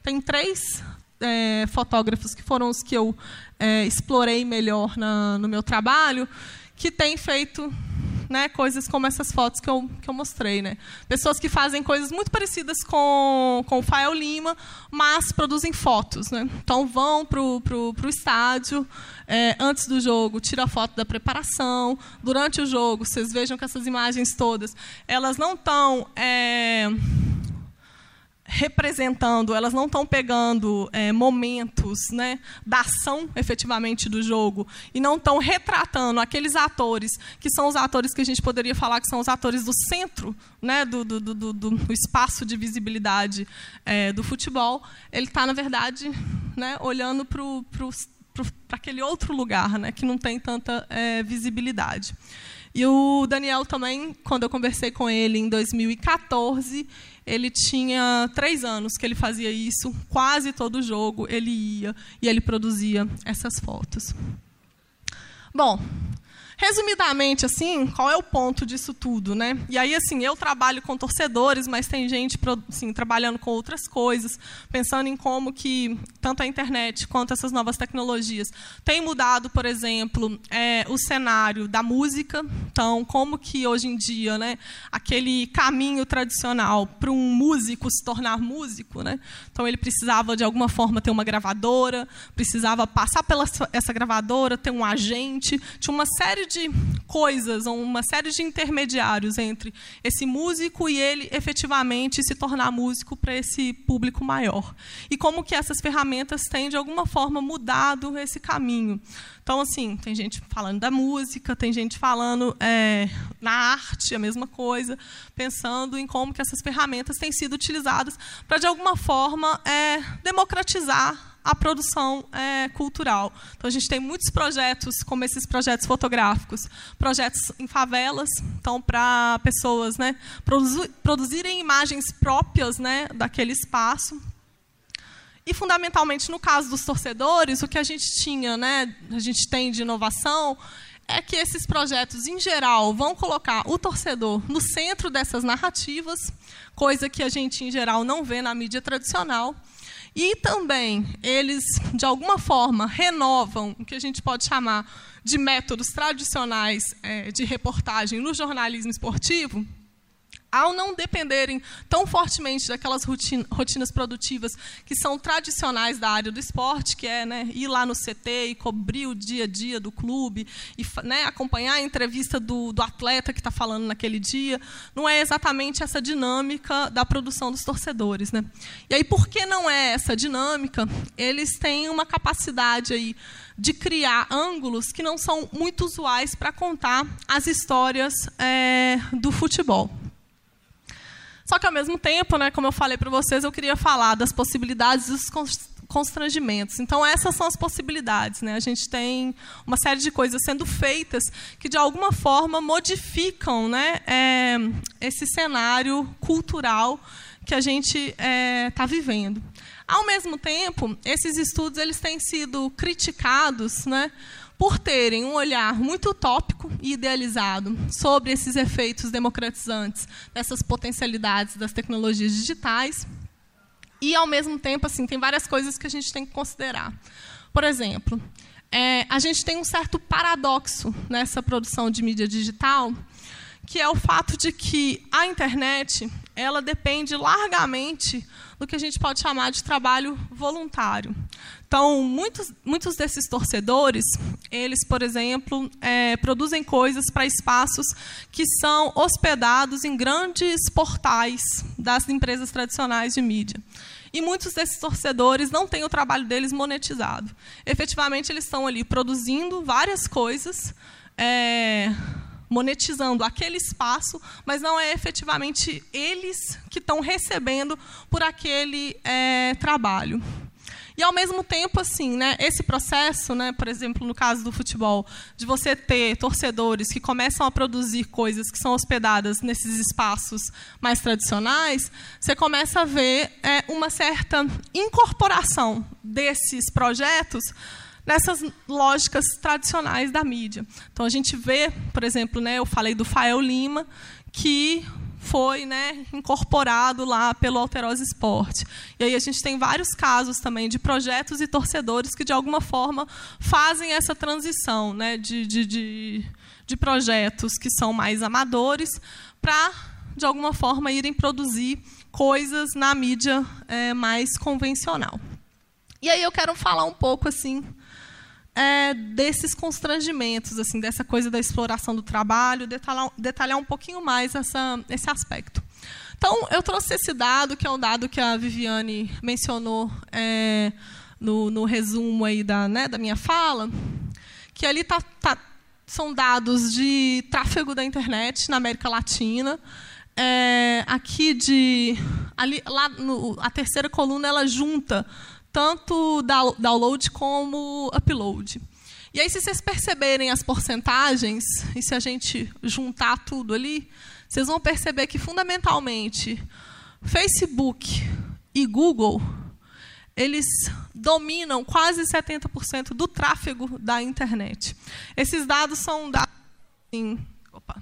tem três é, fotógrafos que foram os que eu é, explorei melhor na, no meu trabalho, que têm feito né, coisas como essas fotos que eu, que eu mostrei. Né? Pessoas que fazem coisas muito parecidas com, com o Fael Lima, mas produzem fotos. Né? Então, vão para o estádio, é, antes do jogo, tira a foto da preparação. Durante o jogo, vocês vejam que essas imagens todas, elas não estão... É, representando, elas não estão pegando é, momentos né, da ação efetivamente do jogo e não estão retratando aqueles atores que são os atores que a gente poderia falar que são os atores do centro né, do, do, do, do espaço de visibilidade é, do futebol. Ele está, na verdade, né, olhando para aquele outro lugar né, que não tem tanta é, visibilidade. E o Daniel também, quando eu conversei com ele em 2014, ele tinha três anos que ele fazia isso, quase todo jogo ele ia e ele produzia essas fotos. Bom, Resumidamente, assim, qual é o ponto disso tudo, né? E aí, assim, eu trabalho com torcedores, mas tem gente assim, trabalhando com outras coisas, pensando em como que tanto a internet quanto essas novas tecnologias têm mudado, por exemplo, é, o cenário da música. Então, como que hoje em dia, né, aquele caminho tradicional para um músico se tornar músico, né? Então, ele precisava de alguma forma ter uma gravadora, precisava passar pela essa gravadora, ter um agente, tinha uma série de coisas, uma série de intermediários entre esse músico e ele efetivamente se tornar músico para esse público maior. E como que essas ferramentas têm, de alguma forma, mudado esse caminho. Então, assim, tem gente falando da música, tem gente falando é, na arte, a mesma coisa, pensando em como que essas ferramentas têm sido utilizadas para, de alguma forma, é, democratizar a produção é, cultural. Então, a gente tem muitos projetos, como esses projetos fotográficos, projetos em favelas, então, para pessoas né, produzirem imagens próprias né, daquele espaço. E, fundamentalmente, no caso dos torcedores, o que a gente tinha, né, a gente tem de inovação, é que esses projetos, em geral, vão colocar o torcedor no centro dessas narrativas, coisa que a gente, em geral, não vê na mídia tradicional. E também eles, de alguma forma, renovam o que a gente pode chamar de métodos tradicionais é, de reportagem no jornalismo esportivo, ao não dependerem tão fortemente daquelas rotinas produtivas que são tradicionais da área do esporte, que é né, ir lá no CT e cobrir o dia a dia do clube, e né, acompanhar a entrevista do, do atleta que está falando naquele dia, não é exatamente essa dinâmica da produção dos torcedores. Né? E aí, por que não é essa dinâmica? Eles têm uma capacidade aí de criar ângulos que não são muito usuais para contar as histórias é, do futebol. Só que, ao mesmo tempo, né, como eu falei para vocês, eu queria falar das possibilidades dos constrangimentos. Então, essas são as possibilidades. Né? A gente tem uma série de coisas sendo feitas que, de alguma forma, modificam né, é, esse cenário cultural que a gente está é, tá vivendo. Ao mesmo tempo, esses estudos eles têm sido criticados né, por terem um olhar muito utópico e idealizado sobre esses efeitos democratizantes dessas potencialidades das tecnologias digitais. E, ao mesmo tempo, assim, tem várias coisas que a gente tem que considerar. Por exemplo, é, a gente tem um certo paradoxo nessa produção de mídia digital, que é o fato de que a internet ela depende largamente do que a gente pode chamar de trabalho voluntário. Então, muitos, muitos desses torcedores, eles, por exemplo, é, produzem coisas para espaços que são hospedados em grandes portais das empresas tradicionais de mídia. E muitos desses torcedores não têm o trabalho deles monetizado. Efetivamente, eles estão ali produzindo várias coisas, é, monetizando aquele espaço, mas não é efetivamente eles que estão recebendo por aquele é, trabalho. E ao mesmo tempo, assim, né, esse processo, né, por exemplo, no caso do futebol, de você ter torcedores que começam a produzir coisas que são hospedadas nesses espaços mais tradicionais, você começa a ver é, uma certa incorporação desses projetos nessas lógicas tradicionais da mídia. Então a gente vê, por exemplo, né, eu falei do Fael Lima, que foi né, incorporado lá pelo Alterosa Esporte. E aí a gente tem vários casos também de projetos e torcedores que, de alguma forma, fazem essa transição né, de, de, de, de projetos que são mais amadores para, de alguma forma, irem produzir coisas na mídia é, mais convencional. E aí eu quero falar um pouco assim é, desses constrangimentos, assim, dessa coisa da exploração do trabalho, detalhar, detalhar um pouquinho mais essa, esse aspecto. Então, eu trouxe esse dado, que é um dado que a Viviane mencionou é, no, no, resumo aí da, né, da minha fala, que ali tá, tá, são dados de tráfego da internet na América Latina. É, aqui de ali, lá no, a terceira coluna ela junta tanto download como upload. E aí, se vocês perceberem as porcentagens, e se a gente juntar tudo ali, vocês vão perceber que, fundamentalmente, Facebook e Google, eles dominam quase 70% do tráfego da internet. Esses dados são dados Sim. Opa.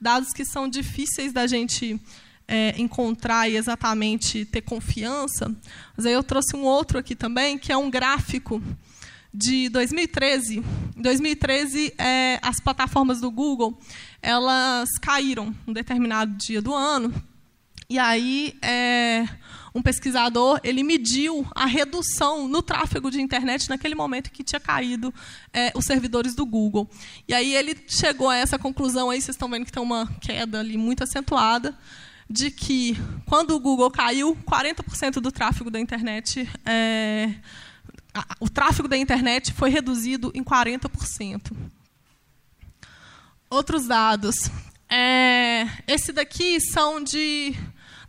Dados que são difíceis da gente é, encontrar e exatamente ter confiança. Mas aí eu trouxe um outro aqui também, que é um gráfico de 2013. Em 2013, é, as plataformas do Google elas caíram um determinado dia do ano. E aí, é, um pesquisador ele mediu a redução no tráfego de internet naquele momento que tinha caído é, os servidores do Google. E aí ele chegou a essa conclusão, aí vocês estão vendo que tem uma queda ali muito acentuada, de que quando o Google caiu, 40% do tráfego da internet, é, o tráfego da internet foi reduzido em 40%. Outros dados. É, esse daqui são de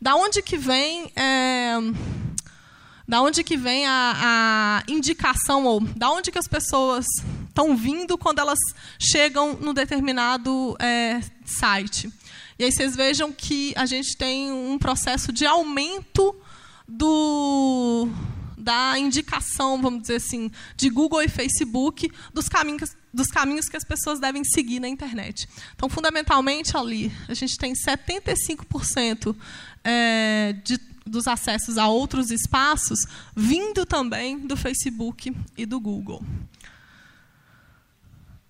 da onde que vem é, da onde que vem a, a, indicação ou da onde que as pessoas estão vindo quando elas chegam no determinado é, site. E aí vocês vejam que a gente tem um processo de aumento do, da indicação, vamos dizer assim, de Google e Facebook dos caminhos, dos caminhos que as pessoas devem seguir na internet. Então, fundamentalmente, ali, a gente tem 75% é, de, dos acessos a outros espaços vindo também do Facebook e do Google.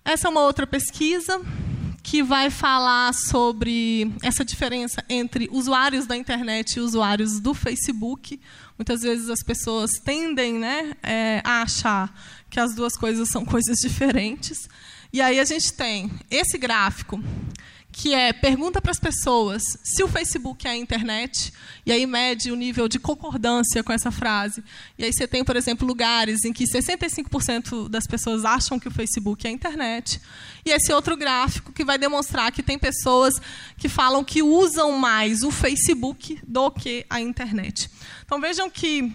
Essa é uma outra pesquisa que vai falar sobre essa diferença entre usuários da internet e usuários do Facebook. Muitas vezes as pessoas tendem né, é, a achar que as duas coisas são coisas diferentes. E aí a gente tem esse gráfico que é pergunta para as pessoas se o Facebook é a internet, e aí mede o nível de concordância com essa frase. E aí você tem, por exemplo, lugares em que 65% das pessoas acham que o Facebook é a internet, e esse outro gráfico que vai demonstrar que tem pessoas que falam que usam mais o Facebook do que a internet. Então vejam que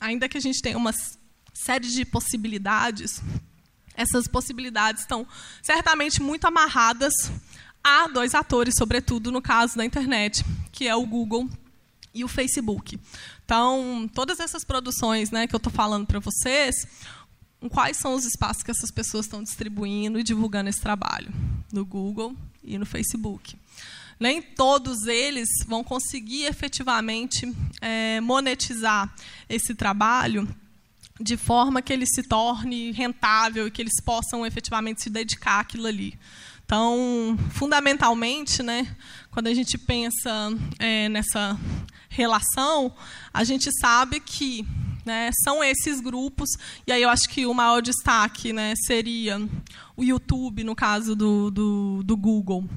ainda que a gente tenha uma série de possibilidades, essas possibilidades estão certamente muito amarradas a dois atores, sobretudo no caso da internet, que é o Google e o Facebook. Então, todas essas produções né, que eu estou falando para vocês, quais são os espaços que essas pessoas estão distribuindo e divulgando esse trabalho? No Google e no Facebook. Nem todos eles vão conseguir efetivamente é, monetizar esse trabalho de forma que ele se torne rentável e que eles possam efetivamente se dedicar àquilo ali. Então, fundamentalmente, né, quando a gente pensa é, nessa relação, a gente sabe que né, são esses grupos, e aí eu acho que o maior destaque né, seria o YouTube, no caso do, do, do Google,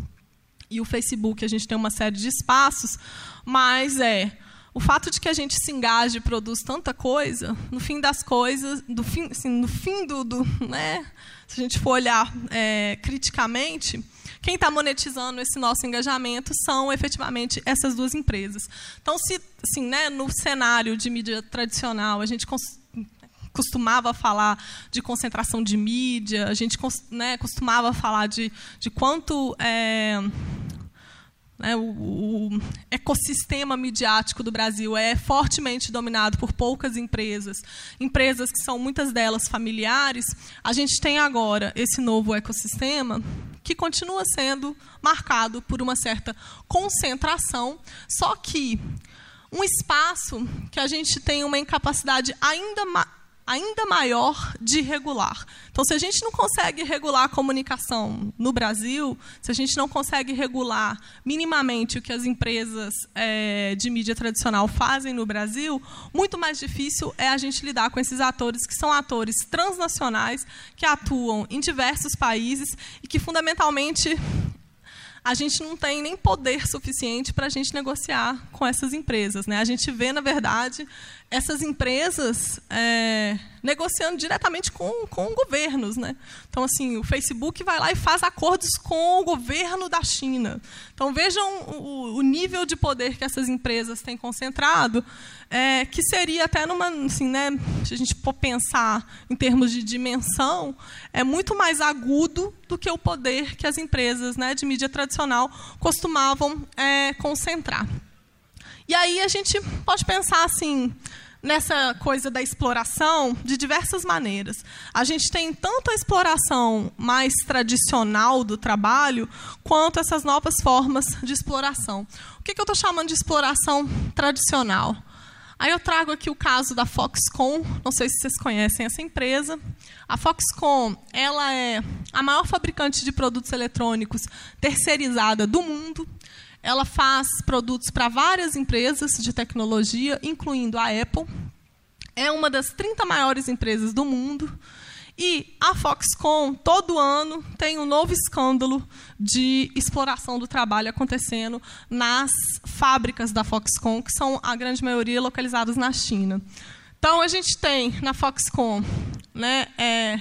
e o Facebook, a gente tem uma série de espaços, mas é o fato de que a gente se engaje e produz tanta coisa, no fim das coisas, do fim, assim, no fim do, do né, se a gente for olhar é, criticamente, quem está monetizando esse nosso engajamento são efetivamente essas duas empresas. Então, se assim, né, no cenário de mídia tradicional a gente costumava falar de concentração de mídia, a gente né, costumava falar de, de quanto é, né, o, o, ecossistema midiático do Brasil é fortemente dominado por poucas empresas, empresas que são muitas delas familiares. A gente tem agora esse novo ecossistema que continua sendo marcado por uma certa concentração, só que um espaço que a gente tem uma incapacidade ainda ainda maior de regular. Então, se a gente não consegue regular a comunicação no Brasil, se a gente não consegue regular minimamente o que as empresas é, de mídia tradicional fazem no Brasil, muito mais difícil é a gente lidar com esses atores que são atores transnacionais, que atuam em diversos países e que, fundamentalmente, a gente não tem nem poder suficiente para a gente negociar com essas empresas. Né? A gente vê, na verdade, essas empresas é, negociando diretamente com, com governos. Né? Então, assim, o Facebook vai lá e faz acordos com o governo da China. Então, vejam o, o nível de poder que essas empresas têm concentrado, é, que seria até numa, assim, né, se a gente for pensar em termos de dimensão, é muito mais agudo do que o poder que as empresas né, de mídia tradicional costumavam é, concentrar. E aí a gente pode pensar assim, nessa coisa da exploração de diversas maneiras. A gente tem tanto a exploração mais tradicional do trabalho, quanto essas novas formas de exploração. O que, que eu estou chamando de exploração tradicional? Aí eu trago aqui o caso da Foxconn, não sei se vocês conhecem essa empresa. A Foxconn, ela é a maior fabricante de produtos eletrônicos terceirizada do mundo. Ela faz produtos para várias empresas de tecnologia, incluindo a Apple. É uma das 30 maiores empresas do mundo. E a Foxconn, todo ano, tem um novo escândalo de exploração do trabalho acontecendo nas fábricas da Foxconn, que são a grande maioria localizadas na China. Então, a gente tem na Foxconn né, é,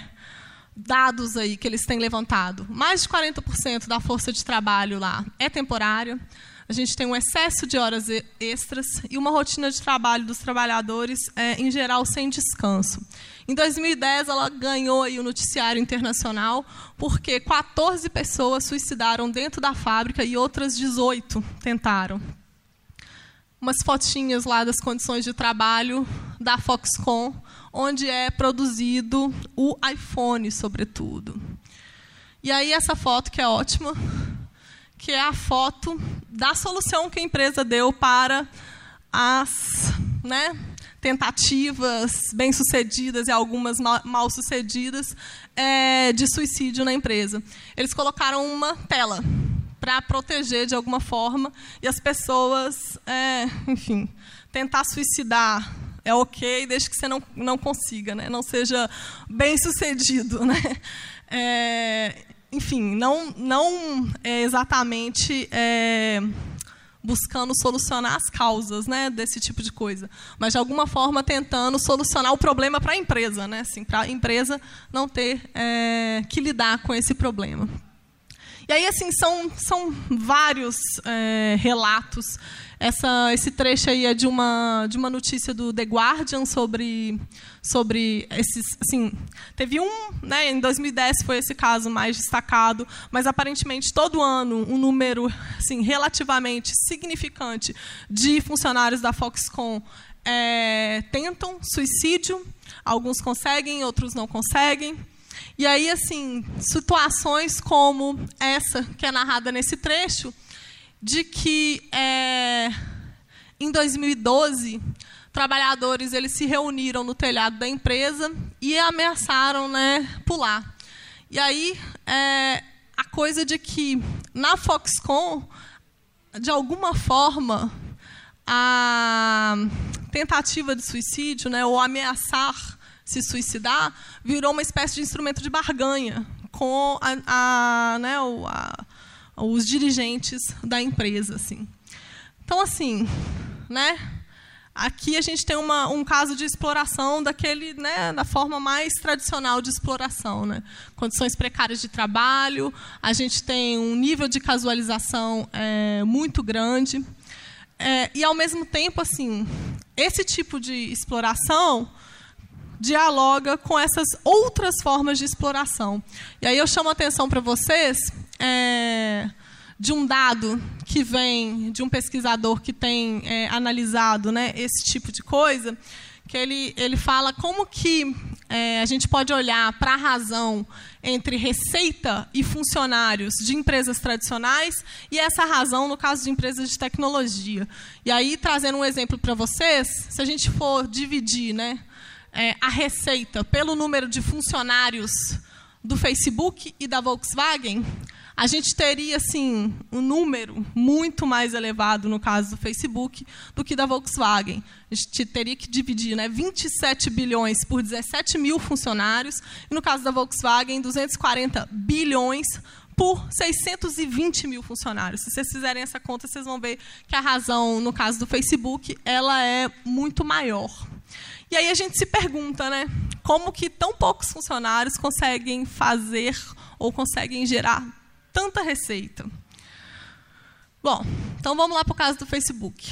dados aí que eles têm levantado. Mais de 40% da força de trabalho lá é temporária. A gente tem um excesso de horas extras e uma rotina de trabalho dos trabalhadores, é, em geral, sem descanso. Em 2010, ela ganhou aí o noticiário internacional porque 14 pessoas suicidaram dentro da fábrica e outras 18 tentaram. Umas fotinhas lá das condições de trabalho da Foxconn, onde é produzido o iPhone, sobretudo. E aí essa foto que é ótima, que é a foto da solução que a empresa deu para as, né, tentativas bem-sucedidas e algumas mal-sucedidas é, de suicídio na empresa. Eles colocaram uma tela para proteger de alguma forma e as pessoas, é, enfim, tentar suicidar é ok, desde que você não, não consiga, né? não seja bem sucedido. Né? É, enfim, não, não é exatamente é, buscando solucionar as causas né, desse tipo de coisa, mas de alguma forma tentando solucionar o problema para a empresa, né, assim, para a empresa não ter é, que lidar com esse problema. E aí, assim, são, são vários é, relatos essa, esse trecho aí é de uma, de uma notícia do The Guardian sobre, sobre esses. Assim, teve um, né, em 2010 foi esse caso mais destacado, mas aparentemente todo ano um número assim, relativamente significante de funcionários da Foxconn é, tentam suicídio. Alguns conseguem, outros não conseguem. E aí, assim, situações como essa que é narrada nesse trecho de que é, em 2012 trabalhadores eles se reuniram no telhado da empresa e ameaçaram né, pular. E aí é, a coisa de que na Foxconn, de alguma forma, a tentativa de suicídio, né, ou ameaçar se suicidar, virou uma espécie de instrumento de barganha com a, a, né, a, os dirigentes da empresa, assim. Então, assim, né? Aqui a gente tem uma, um caso de exploração daquele, né, da forma mais tradicional de exploração, né? Condições precárias de trabalho, a gente tem um nível de casualização é, muito grande é, e, ao mesmo tempo, assim, esse tipo de exploração dialoga com essas outras formas de exploração. E aí eu chamo a atenção para vocês é, de um dado que vem de um pesquisador que tem é, analisado né, esse tipo de coisa, que ele, ele fala como que é, a gente pode olhar para a razão entre receita e funcionários de empresas tradicionais e essa razão no caso de empresas de tecnologia. E aí, trazendo um exemplo para vocês, se a gente for dividir né, é, a receita pelo número de funcionários do Facebook e da Volkswagen, a gente teria assim um número muito mais elevado no caso do Facebook do que da Volkswagen. A gente teria que dividir né, 27 bilhões por 17 mil funcionários, e no caso da Volkswagen, 240 bilhões por 620 mil funcionários. Se vocês fizerem essa conta, vocês vão ver que a razão, no caso do Facebook, ela é muito maior. E aí a gente se pergunta, né, como que tão poucos funcionários conseguem fazer ou conseguem gerar tanta receita? Bom, então vamos lá para o caso do Facebook.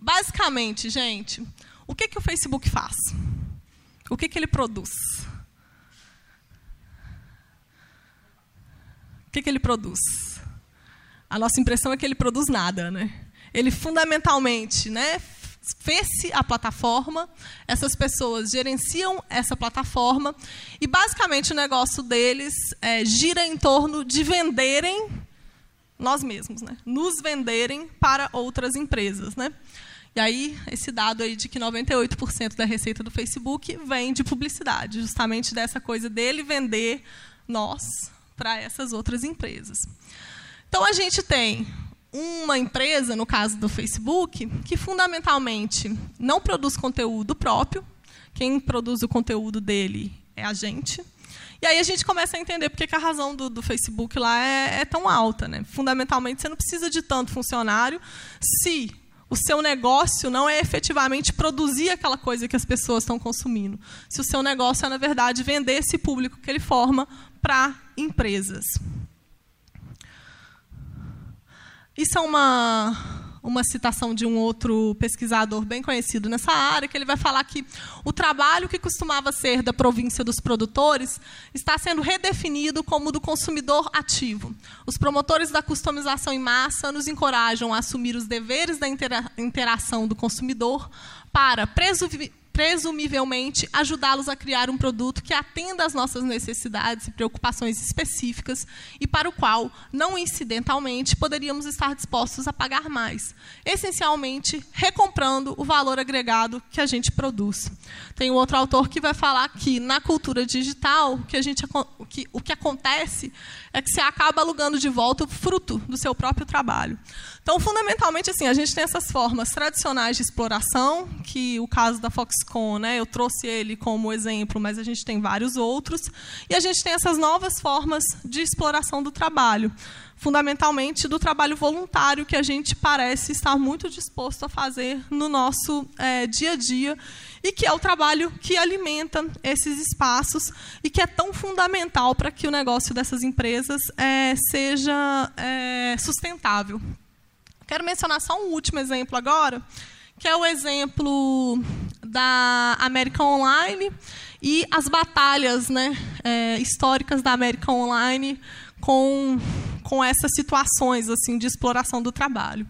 Basicamente, gente, o que, que o Facebook faz? O que, que ele produz? O que, que ele produz? A nossa impressão é que ele produz nada, né? Ele fundamentalmente, né, fez-se a plataforma, essas pessoas gerenciam essa plataforma e basicamente o negócio deles é, gira em torno de venderem nós mesmos, né? nos venderem para outras empresas. Né? E aí, esse dado aí de que 98% da receita do Facebook vem de publicidade, justamente dessa coisa dele vender nós para essas outras empresas. Então, a gente tem uma empresa, no caso do Facebook, que fundamentalmente não produz conteúdo próprio. Quem produz o conteúdo dele é a gente. E aí a gente começa a entender porque que a razão do, do Facebook lá é, é, tão alta. Né? Fundamentalmente, você não precisa de tanto funcionário se o seu negócio não é efetivamente produzir aquela coisa que as pessoas estão consumindo. Se o seu negócio é, na verdade, vender esse público que ele forma para empresas. Isso é uma, uma citação de um outro pesquisador bem conhecido nessa área, que ele vai falar que o trabalho que costumava ser da província dos produtores está sendo redefinido como do consumidor ativo. Os promotores da customização em massa nos encorajam a assumir os deveres da intera interação do consumidor para presumivelmente ajudá-los a criar um produto que atenda às nossas necessidades e preocupações específicas e para o qual, não incidentalmente, poderíamos estar dispostos a pagar mais, essencialmente recomprando o valor agregado que a gente produz. Tem um outro autor que vai falar que na cultura digital, que a gente, que, o que acontece é que você acaba alugando de volta o fruto do seu próprio trabalho. Então, fundamentalmente, assim, a gente tem essas formas tradicionais de exploração, que o caso da Foxconn, né, eu trouxe ele como exemplo, mas a gente tem vários outros, e a gente tem essas novas formas de exploração do trabalho, fundamentalmente do trabalho voluntário, que a gente parece estar muito disposto a fazer no nosso é, dia a dia, e que é o trabalho que alimenta esses espaços e que é tão fundamental para que o negócio dessas empresas é, seja é, sustentável. Quero mencionar só um último exemplo agora, que é o exemplo da América Online e as batalhas né, é, históricas da América Online com, com essas situações assim de exploração do trabalho.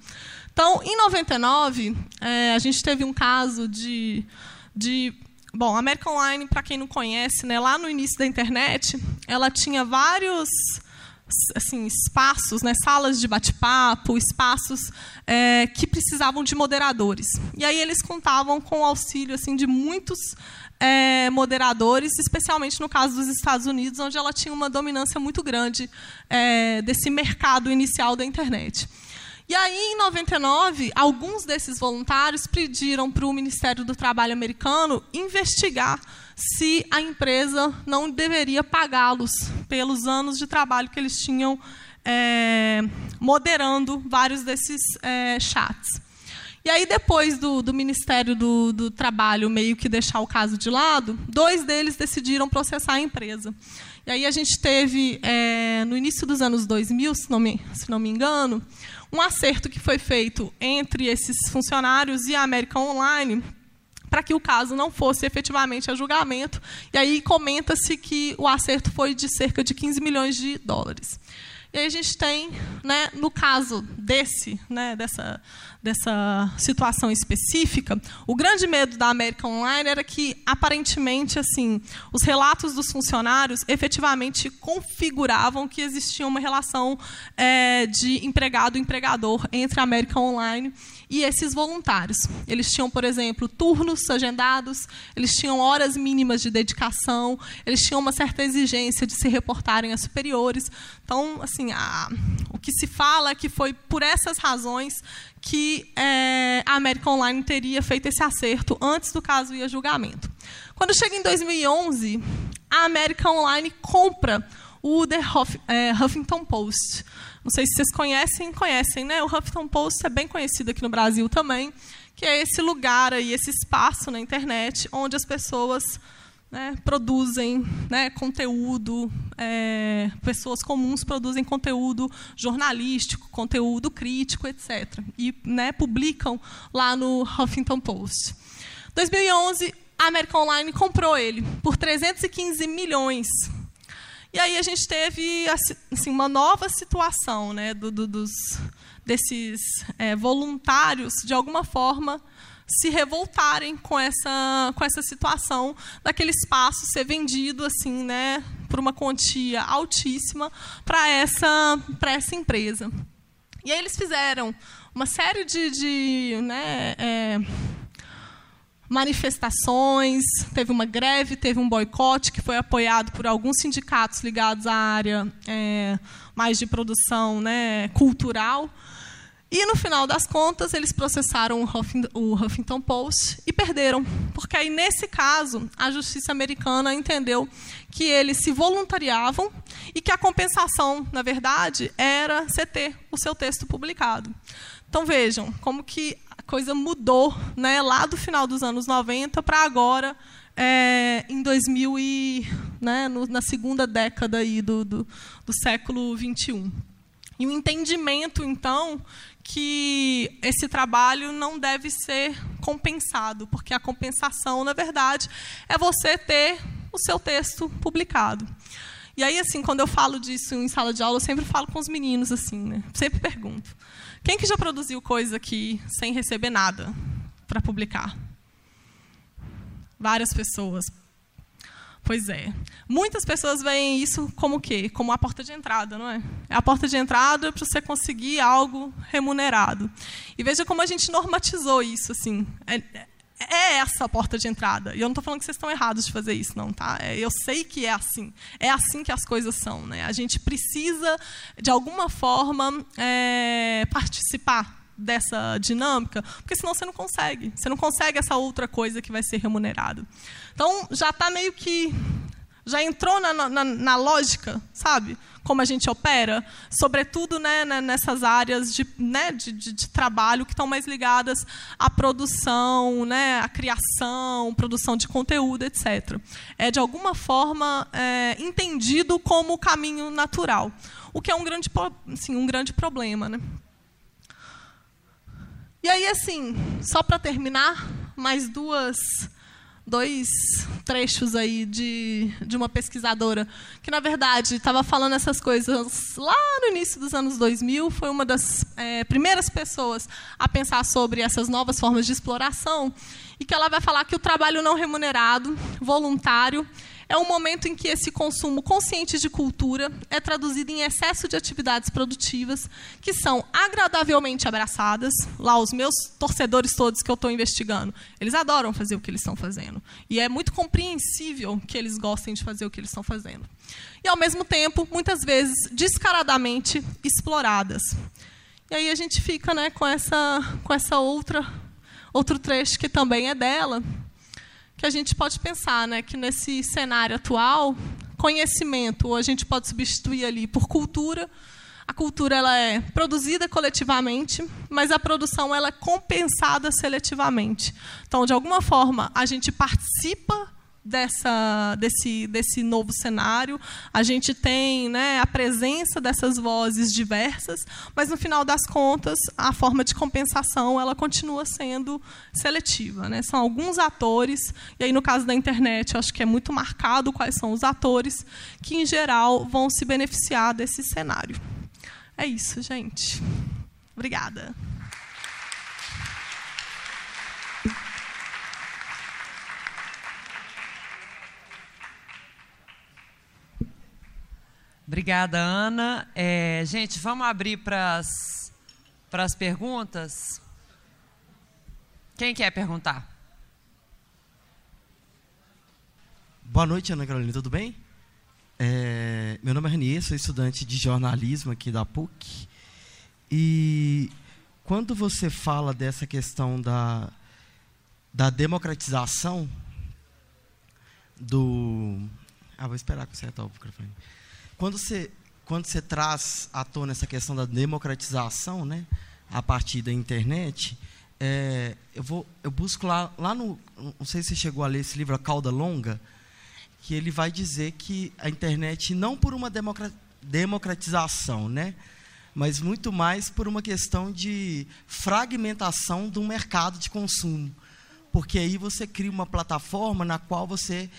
Então, em 99, é, a gente teve um caso de, de Bom, a América Online, para quem não conhece, né, lá no início da internet, ela tinha vários assim, espaços, né, salas de bate-papo, espaços é, que precisavam de moderadores. E aí eles contavam com o auxílio assim, de muitos é, moderadores, especialmente no caso dos Estados Unidos, onde ela tinha uma dominância muito grande é, desse mercado inicial da internet. E aí, em 99, alguns desses voluntários pediram para o Ministério do Trabalho americano investigar se a empresa não deveria pagá-los pelos anos de trabalho que eles tinham é, moderando vários desses é, chats. E aí, depois do, do Ministério do, do, Trabalho meio que deixar o caso de lado, dois deles decidiram processar a empresa. E aí a gente teve, é, no início dos anos 2000, se não, me, se não me engano, um acerto que foi feito entre esses funcionários e a América Online para que o caso não fosse efetivamente a julgamento. E aí comenta-se que o acerto foi de cerca de 15 milhões de dólares. E aí a gente tem, né, no caso desse, né, dessa, dessa situação específica, o grande medo da América Online era que, aparentemente, assim, os relatos dos funcionários efetivamente configuravam que existia uma relação é, de empregado-empregador entre a América Online e esses voluntários. Eles tinham, por exemplo, turnos agendados, eles tinham horas mínimas de dedicação, eles tinham uma certa exigência de se reportarem a superiores. Então, assim, a, o que se fala é que foi por essas razões que é, a América Online teria feito esse acerto antes do caso ir a julgamento. Quando chega em 2011, a América Online compra o The Huff, é, Huffington Post. Não sei se vocês conhecem, conhecem, né? O Huffington Post é bem conhecido aqui no Brasil também, que é esse lugar aí, esse espaço na internet onde as pessoas né, produzem né, conteúdo, é, pessoas comuns produzem conteúdo jornalístico, conteúdo crítico, etc. E né, publicam lá no Huffington Post. 2011, a American Online comprou ele por 315 milhões e aí a gente teve assim, uma nova situação né, do, do, dos, desses é, voluntários, de alguma forma, se revoltarem com essa, com essa situação daquele espaço ser vendido assim, né, por uma quantia altíssima para essa, essa empresa. E aí eles fizeram uma série de, de né, é, manifestações, teve uma greve, teve um boicote que foi apoiado por alguns sindicatos ligados à área é, mais de produção né, cultural. E, no final das contas, eles processaram o Huffington Post e perderam. Porque aí, nesse caso, a justiça americana entendeu que eles se voluntariavam e que a compensação, na verdade, era você ter o seu texto publicado. Então, vejam como que coisa mudou né, lá do final dos anos 90 para agora, é, em 2000 e, né, no, na segunda década aí do, do, do século 21. E o entendimento, então, que esse trabalho não deve ser compensado, porque a compensação, na verdade, é você ter o seu texto publicado. E aí, assim, quando eu falo disso em sala de aula, eu sempre falo com os meninos assim, né? Sempre pergunto: quem que já produziu coisa aqui sem receber nada para publicar? Várias pessoas. Pois é. Muitas pessoas veem isso como o quê? Como a porta de entrada, não é? É a porta de entrada para você conseguir algo remunerado. E veja como a gente normatizou isso, assim. É, é essa a porta de entrada. E eu não estou falando que vocês estão errados de fazer isso, não, tá? É, eu sei que é assim. É assim que as coisas são, né? A gente precisa, de alguma forma, é, participar dessa dinâmica, porque senão você não consegue. Você não consegue essa outra coisa que vai ser remunerado. Então, já está meio que. Já entrou na, na, na, lógica, sabe? Como a gente opera, sobretudo né, nessas áreas de, né, de, de, de trabalho que estão mais ligadas à produção, né, à criação, produção de conteúdo, etc. É, de alguma forma, é, entendido como o caminho natural, o que é um grande, assim, um grande problema. Né? E aí, assim, só para terminar, mais duas dois trechos aí de, de uma pesquisadora que, na verdade, estava falando essas coisas lá no início dos anos 2000, foi uma das é, primeiras pessoas a pensar sobre essas novas formas de exploração, e que ela vai falar que o trabalho não remunerado, voluntário, é um momento em que esse consumo consciente de cultura é traduzido em excesso de atividades produtivas que são agradavelmente abraçadas. Lá, os meus torcedores todos que eu estou investigando, eles adoram fazer o que eles estão fazendo. E é muito compreensível que eles gostem de fazer o que eles estão fazendo. E, ao mesmo tempo, muitas vezes, descaradamente exploradas. E aí a gente fica né, com, essa, com essa outra outro trecho que também é dela, que a gente pode pensar né, que nesse cenário atual, conhecimento, ou a gente pode substituir ali por cultura. A cultura ela é produzida coletivamente, mas a produção ela é compensada seletivamente. Então, de alguma forma, a gente participa dessa, desse, desse novo cenário. A gente tem né, a presença dessas vozes diversas, mas no final das contas a forma de compensação ela continua sendo seletiva. Né? São alguns atores e aí no caso da internet acho que é muito marcado quais são os atores que em geral vão se beneficiar desse cenário. É isso, gente. Obrigada. Obrigada, Ana. É, gente, vamos abrir para as perguntas. Quem quer perguntar? Boa noite, Ana Carolina, tudo bem? É, meu nome é Renier, sou estudante de jornalismo aqui da PUC. E quando você fala dessa questão da, da democratização do. Ah, vou esperar que você o microfone. Quando você, quando você traz à tona essa questão da democratização, né, a partir da internet, é, eu, vou, eu busco lá, lá no. Não sei se você chegou a ler esse livro, A Cauda Longa, que ele vai dizer que a internet, não por uma democratização, né, mas muito mais por uma questão de fragmentação do mercado de consumo. Porque aí você cria uma plataforma na qual você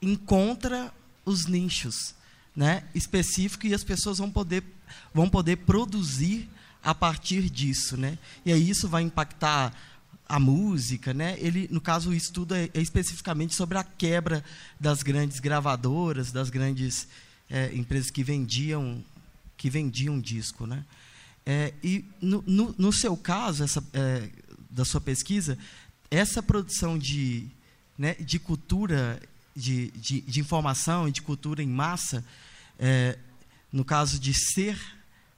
encontra os nichos né, específico e as pessoas vão poder, vão poder produzir a partir disso. Né? E aí isso vai impactar a música, né? Ele, no caso, o estudo é, é especificamente sobre a quebra das grandes gravadoras, das grandes é, empresas que vendiam que vendiam disco, né? É, e no, no, no, seu caso, essa, é, da sua pesquisa, essa produção de, né, de cultura, de, de, de informação e de cultura em massa, é, no caso de ser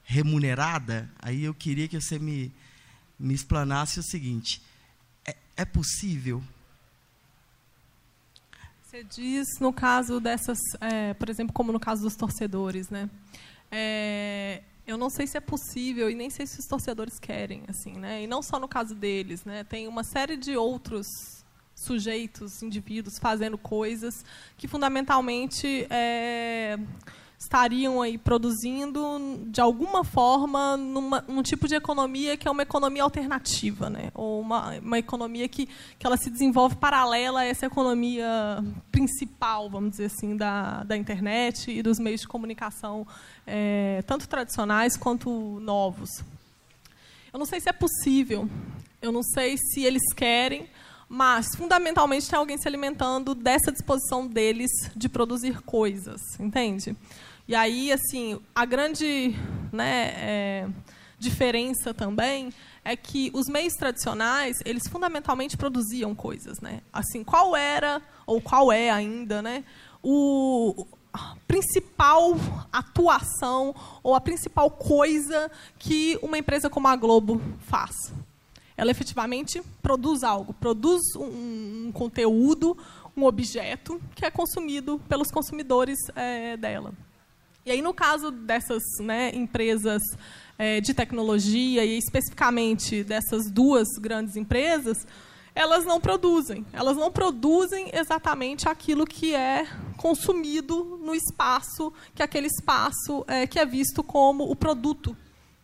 remunerada, aí eu queria que você me, me explanasse o seguinte: é, é possível? Você diz no caso dessas, é, por exemplo, como no caso dos torcedores, né? É, eu não sei se é possível e nem sei se os torcedores querem, assim, né? E não só no caso deles, né? Tem uma série de outros sujeitos, indivíduos fazendo coisas que fundamentalmente é, estariam aí produzindo de alguma forma numa, num tipo de economia que é uma economia alternativa, né? ou uma, uma economia que, que ela se desenvolve paralela a essa economia principal, vamos dizer assim, da, da internet e dos meios de comunicação, é, tanto tradicionais quanto novos. Eu não sei se é possível, eu não sei se eles querem, mas fundamentalmente tem alguém se alimentando dessa disposição deles de produzir coisas, entende? E aí, assim, a grande né, é, diferença também é que os meios tradicionais, eles fundamentalmente produziam coisas, né? Assim, qual era ou qual é ainda, né, o principal atuação ou a principal coisa que uma empresa como a Globo faz? Ela efetivamente produz algo, produz um, um conteúdo, um objeto que é consumido pelos consumidores é, dela. E aí, no caso dessas né, empresas é, de tecnologia, e especificamente dessas duas grandes empresas, elas não produzem. Elas não produzem exatamente aquilo que é consumido no espaço, que é aquele espaço é, que é visto como o produto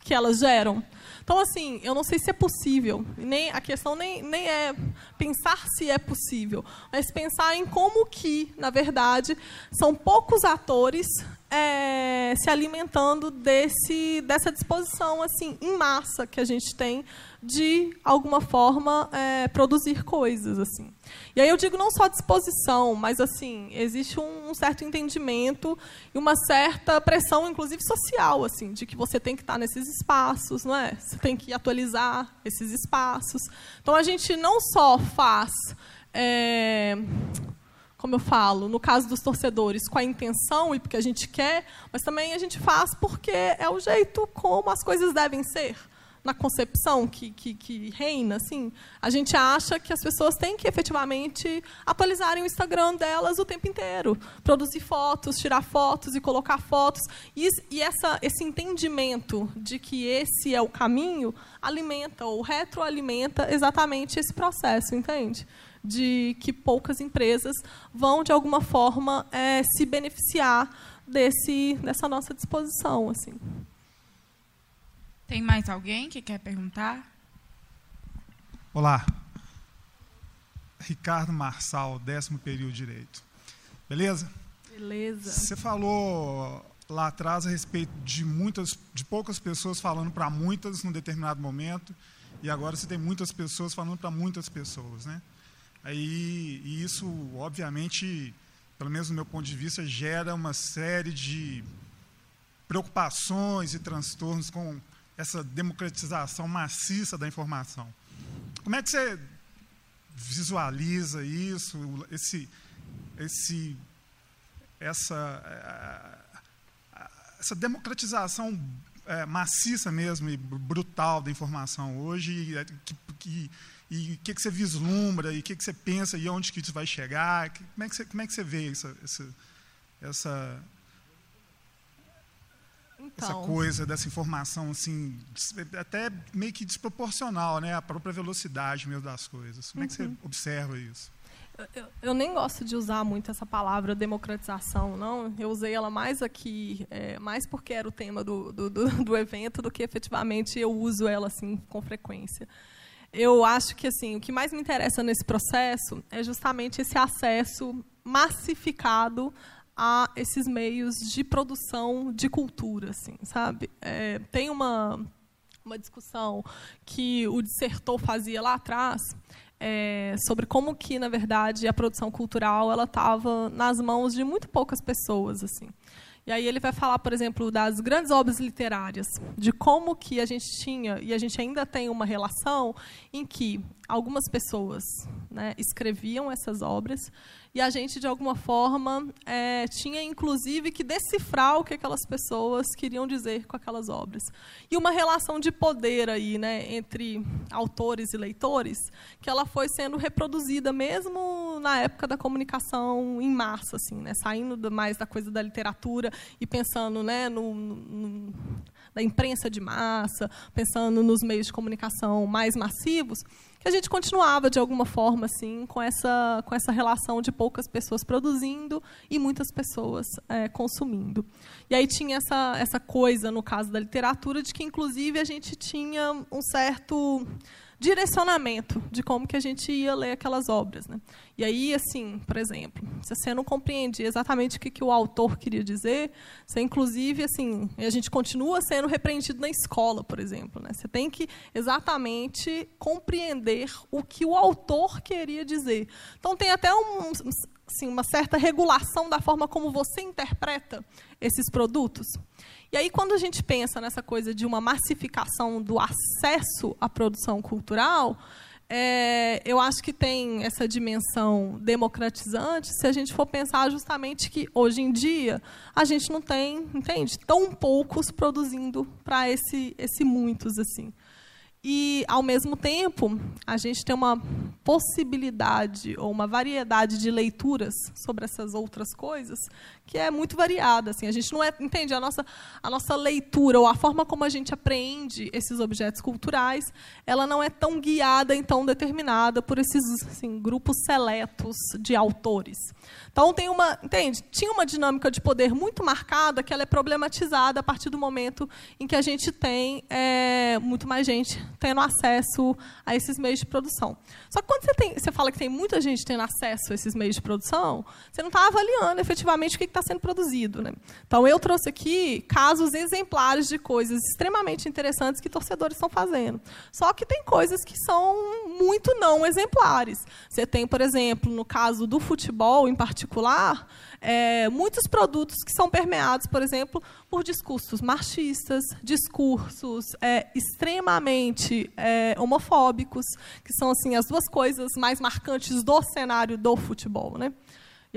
que elas geram. Então, assim, eu não sei se é possível. Nem, a questão nem, nem é pensar se é possível, mas pensar em como que, na verdade, são poucos atores é, se alimentando desse, dessa disposição assim em massa que a gente tem de alguma forma é, produzir coisas assim. E aí eu digo não só disposição, mas assim existe um, um, certo entendimento e uma certa pressão, inclusive social, assim, de que você tem que estar nesses espaços, não é? Você tem que atualizar esses espaços. Então a gente não só faz é, como eu falo, no caso dos torcedores, com a intenção e porque a gente quer, mas também a gente faz porque é o jeito como as coisas devem ser. Na concepção que, que, que reina, assim, a gente acha que as pessoas têm que efetivamente atualizarem o Instagram delas o tempo inteiro, produzir fotos, tirar fotos e colocar fotos. E, e essa, esse entendimento de que esse é o caminho alimenta ou retroalimenta exatamente esse processo, entende? de que poucas empresas vão, de alguma forma, é, se beneficiar desse, dessa nossa disposição. Assim. Tem mais alguém que quer perguntar? Olá. Ricardo Marçal, décimo período direito. Beleza? Beleza. Você falou lá atrás a respeito de muitas, de poucas pessoas falando para muitas num determinado momento, e agora você tem muitas pessoas falando para muitas pessoas, né? Aí, e isso, obviamente, pelo menos do meu ponto de vista, gera uma série de preocupações e transtornos com essa democratização maciça da informação. Como é que você visualiza isso, esse, esse, essa, essa democratização é, maciça mesmo e brutal da informação hoje, que, que e o que, que você vislumbra, e o que, que você pensa, e onde que isso vai chegar? Como é que você, como é que você vê essa, essa, essa, então. essa coisa dessa informação, assim, até meio que desproporcional, né? A própria velocidade mesmo das coisas. Como uhum. é que você uhum. observa isso? Eu, eu, nem gosto de usar muito essa palavra democratização, não. Eu usei ela mais aqui, é, mais porque era o tema do, do, do, do evento, do que efetivamente eu uso ela assim com frequência eu acho que assim o que mais me interessa nesse processo é justamente esse acesso massificado a esses meios de produção de cultura, assim, sabe? É, tem uma uma discussão que o dissertor fazia lá atrás, é, sobre como que, na verdade, a produção cultural ela estava nas mãos de muito poucas pessoas, assim. E aí ele vai falar, por exemplo, das grandes obras literárias, de como que a gente tinha e a gente ainda tem uma relação em que algumas pessoas né, escreviam essas obras e a gente, de alguma forma, é, tinha, inclusive, que decifrar o que aquelas pessoas queriam dizer com aquelas obras. E uma relação de poder aí, né, entre autores e leitores, que ela foi sendo reproduzida mesmo na época da comunicação em massa, assim, né, saindo mais da coisa da literatura e pensando né, no, no da imprensa de massa, pensando nos meios de comunicação mais massivos, que a gente continuava de alguma forma assim com essa com essa relação de poucas pessoas produzindo e muitas pessoas é, consumindo. E aí tinha essa essa coisa no caso da literatura de que inclusive a gente tinha um certo direcionamento de como que a gente ia ler aquelas obras. Né? E aí, assim, por exemplo, se você não compreende exatamente o que, que o autor queria dizer, você, inclusive, assim, a gente continua sendo repreendido na escola, por exemplo. Né? Você tem que exatamente compreender o que o autor queria dizer. Então, tem até um, assim, uma certa regulação da forma como você interpreta esses produtos. E aí, quando a gente pensa nessa coisa de uma massificação do acesso à produção cultural, é, eu acho que tem essa dimensão democratizante se a gente for pensar justamente que hoje em dia a gente não tem, entende, tão poucos produzindo para esse, esse muitos assim. E, ao mesmo tempo, a gente tem uma possibilidade ou uma variedade de leituras sobre essas outras coisas que é muito variada. Assim, a gente não é, entende a nossa a nossa leitura ou a forma como a gente apreende esses objetos culturais, ela não é tão guiada e tão determinada por esses assim, grupos seletos de autores. Então tem uma, entende? Tinha uma dinâmica de poder muito marcada que ela é problematizada a partir do momento em que a gente tem é, muito mais gente tendo acesso a esses meios de produção. Só que quando você, tem, você fala que tem muita gente tendo acesso a esses meios de produção, você não está avaliando efetivamente o que está sendo produzido. Né? Então, eu trouxe aqui casos exemplares de coisas extremamente interessantes que torcedores estão fazendo. Só que tem coisas que são muito não exemplares. Você tem, por exemplo, no caso do futebol em particular, é, muitos produtos que são permeados, por exemplo, por discursos machistas, discursos é, extremamente é, homofóbicos, que são assim as duas coisas mais marcantes do cenário do futebol, né?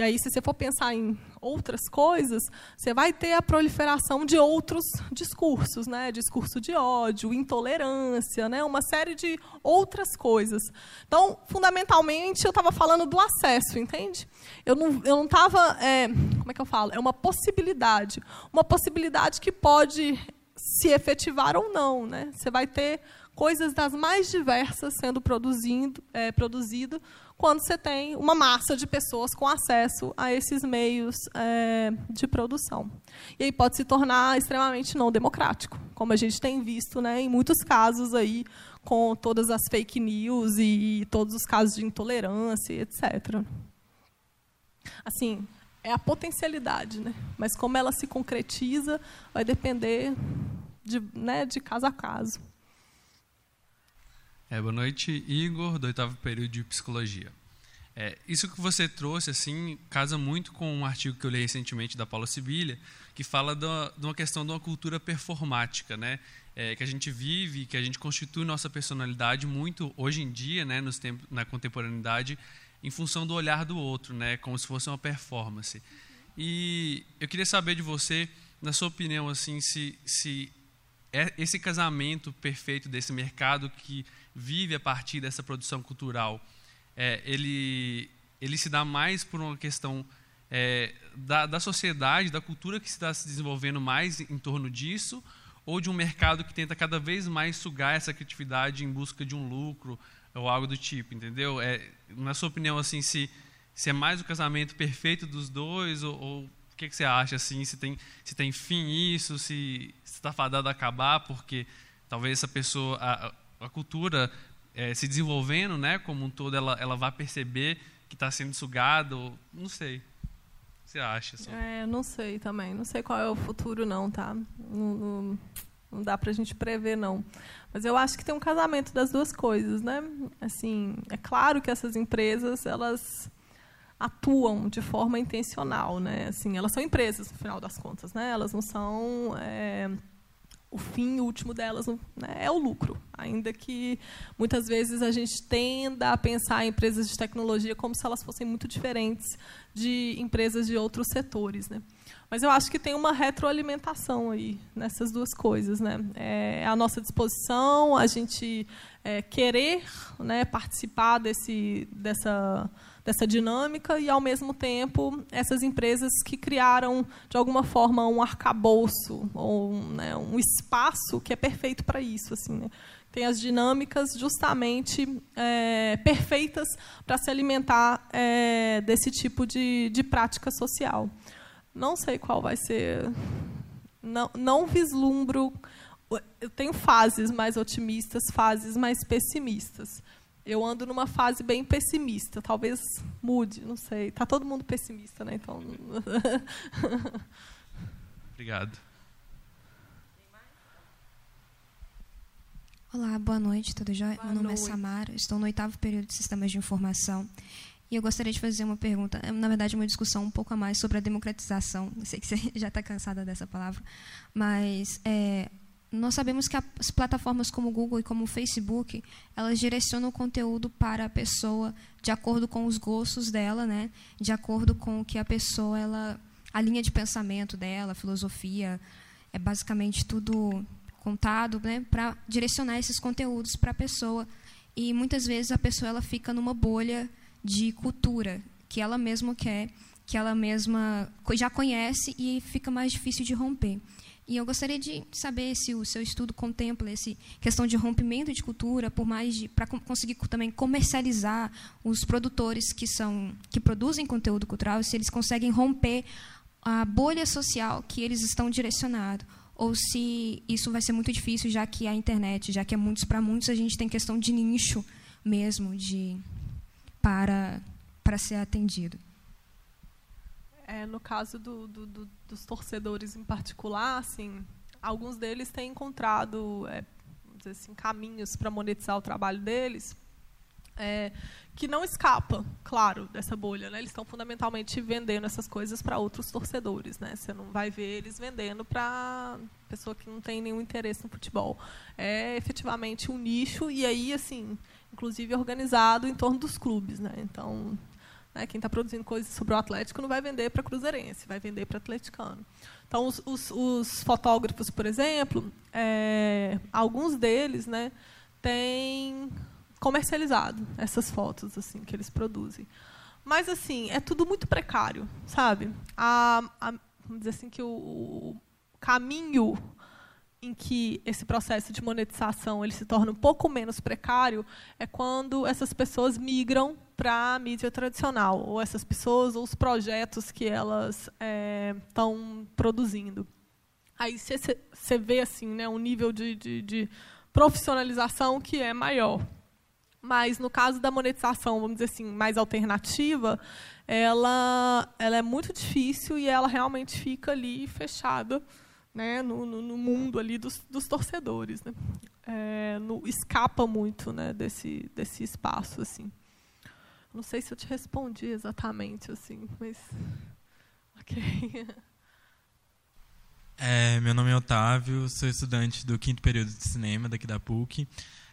E aí, se você for pensar em outras coisas, você vai ter a proliferação de outros discursos, né? Discurso de ódio, intolerância, né? Uma série de outras coisas. Então, fundamentalmente, eu estava falando do acesso, entende? Eu não eu não estava, é, como é que eu falo? É uma possibilidade, uma possibilidade que pode se efetivar ou não, né? Você vai ter coisas das mais diversas sendo produzindo, é, produzido quando você tem uma massa de pessoas com acesso a esses meios é, de produção. E aí pode se tornar extremamente não democrático, como a gente tem visto né, em muitos casos aí, com todas as fake news e, e todos os casos de intolerância, etc. Assim, é a potencialidade, né? mas como ela se concretiza vai depender de, né, de caso a caso. É, boa noite, Igor, do oitavo período de psicologia. É, isso que você trouxe assim casa muito com um artigo que eu li recentemente da Paula Sibilha, que fala de uma questão de uma cultura performática, né? É, que a gente vive, que a gente constitui nossa personalidade muito hoje em dia, né, nos tempos, na contemporaneidade, em função do olhar do outro, né, como se fosse uma performance. E eu queria saber de você, na sua opinião, assim, se, se é esse casamento perfeito desse mercado que vive a partir dessa produção cultural, é, ele, ele se dá mais por uma questão é, da, da sociedade, da cultura que está se desenvolvendo mais em torno disso, ou de um mercado que tenta cada vez mais sugar essa criatividade em busca de um lucro ou algo do tipo, entendeu? É, na sua opinião, assim, se, se é mais o casamento perfeito dos dois, ou, ou o que, que, você acha, assim, se tem, se tem fim isso, se está fadado a acabar, porque talvez essa pessoa, a, a cultura é, se desenvolvendo, né, como um todo, ela, ela vai perceber que está sendo sugado, não sei. O que você acha? Assim? É, não sei também, não sei qual é o futuro não, tá? No, no, Não dá para a gente prever, não. Mas eu acho que tem um casamento das duas coisas, né? Assim, é claro que essas empresas elas atuam de forma intencional, né? Assim, elas são empresas no final das contas, né? Elas não são é, o fim último delas né? é o lucro, ainda que muitas vezes a gente tenda a pensar em empresas de tecnologia como se elas fossem muito diferentes de empresas de outros setores, né? Mas eu acho que tem uma retroalimentação aí nessas duas coisas, né? É a nossa disposição, a gente é, querer, né, participar desse dessa dessa dinâmica e, ao mesmo tempo, essas empresas que criaram, de alguma forma, um arcabouço ou né, um espaço que é perfeito para isso. Assim, né? Tem as dinâmicas justamente é, perfeitas para se alimentar é, desse tipo de, de prática social. Não sei qual vai ser. Não, não vislumbro. Eu tenho fases mais otimistas, fases mais pessimistas eu ando numa fase bem pessimista. Talvez mude, não sei. Está todo mundo pessimista, né? Então. Obrigado. Olá, boa noite, tudo jóia? Boa Meu nome noite. é Samara, estou no oitavo período de Sistemas de Informação. E eu gostaria de fazer uma pergunta, é, na verdade, uma discussão um pouco a mais sobre a democratização. Eu sei que você já está cansada dessa palavra, mas é, nós sabemos que as plataformas como o Google e como o Facebook, elas direcionam o conteúdo para a pessoa de acordo com os gostos dela, né? De acordo com o que a pessoa ela a linha de pensamento dela, a filosofia, é basicamente tudo contado, né, para direcionar esses conteúdos para a pessoa. E muitas vezes a pessoa ela fica numa bolha de cultura que ela mesma quer, que ela mesma já conhece e fica mais difícil de romper. E eu gostaria de saber se o seu estudo contempla essa questão de rompimento de cultura, por mais de para conseguir também comercializar os produtores que são que produzem conteúdo cultural, se eles conseguem romper a bolha social que eles estão direcionados, ou se isso vai ser muito difícil, já que a internet, já que é muitos para muitos, a gente tem questão de nicho mesmo de para para ser atendido. É, no caso do, do, do, dos torcedores em particular, assim, alguns deles têm encontrado é, assim, caminhos para monetizar o trabalho deles é, que não escapa, claro, dessa bolha. Né? Eles estão fundamentalmente vendendo essas coisas para outros torcedores. Né? Você não vai ver eles vendendo para pessoa que não tem nenhum interesse no futebol. É efetivamente um nicho e aí, assim, inclusive organizado em torno dos clubes. Né? Então, né? Quem está produzindo coisas sobre o Atlético não vai vender para Cruzeirense, vai vender para atleticano. Então, os, os, os fotógrafos, por exemplo, é, alguns deles né, têm comercializado essas fotos assim que eles produzem. Mas, assim, é tudo muito precário, sabe? A, a, vamos dizer assim que o, o caminho em que esse processo de monetização ele se torna um pouco menos precário é quando essas pessoas migram para a mídia tradicional, ou essas pessoas, ou os projetos que elas estão é, produzindo. Aí você vê assim, né, um nível de, de, de profissionalização que é maior. Mas no caso da monetização, vamos dizer assim, mais alternativa, ela, ela é muito difícil e ela realmente fica ali fechada né, no, no, no mundo ali dos, dos torcedores, né? É, no, escapa muito, né, desse desse espaço assim. Não sei se eu te respondi exatamente assim, mas ok. É, meu nome é Otávio, sou estudante do quinto período de cinema daqui da PUC.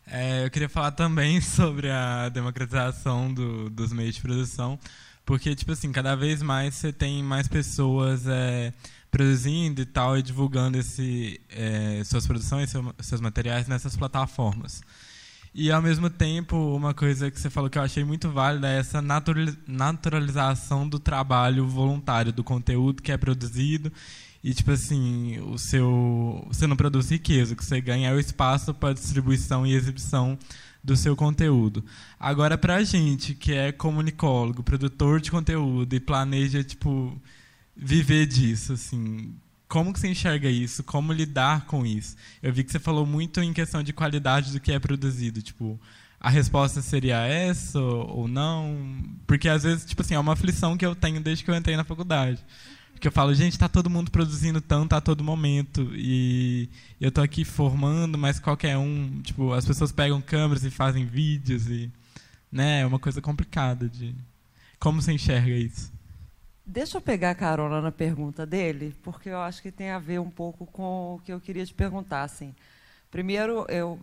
É, eu queria falar também sobre a democratização do, dos meios de produção, porque tipo assim, cada vez mais você tem mais pessoas é, produzindo e tal e divulgando esse, é, suas produções, seu, seus materiais nessas plataformas. E ao mesmo tempo, uma coisa que você falou que eu achei muito válida é essa naturalização do trabalho voluntário, do conteúdo que é produzido. E tipo assim, o seu, você não produz riqueza, o que você ganha é o espaço para distribuição e exibição do seu conteúdo. Agora, para a gente que é comunicólogo, produtor de conteúdo e planeja tipo viver disso, assim, como que você enxerga isso? Como lidar com isso? Eu vi que você falou muito em questão de qualidade do que é produzido, tipo, a resposta seria essa ou não? Porque às vezes, tipo assim, é uma aflição que eu tenho desde que eu entrei na faculdade. Porque eu falo, gente, está todo mundo produzindo tanto a todo momento. E eu estou aqui formando, mas qualquer um. Tipo, as pessoas pegam câmeras e fazem vídeos. e né, É uma coisa complicada de. Como você enxerga isso? Deixa eu pegar carona na pergunta dele, porque eu acho que tem a ver um pouco com o que eu queria te perguntar. Assim. Primeiro, eu,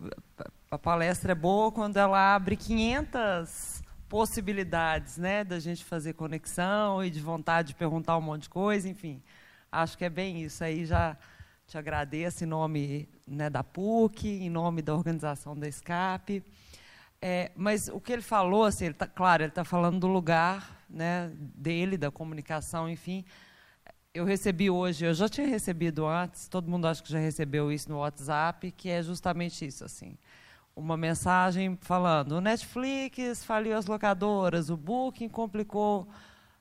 a palestra é boa quando ela abre 500 possibilidades né, da gente fazer conexão e de vontade de perguntar um monte de coisa, enfim. Acho que é bem isso. Aí já te agradeço em nome né, da PUC, em nome da organização da SCAP. É, mas o que ele falou, assim, ele tá, claro, ele está falando do lugar né, dele, da comunicação, enfim. Eu recebi hoje, eu já tinha recebido antes, todo mundo acha que já recebeu isso no WhatsApp, que é justamente isso, assim uma mensagem falando: o Netflix faliu as locadoras, o Booking complicou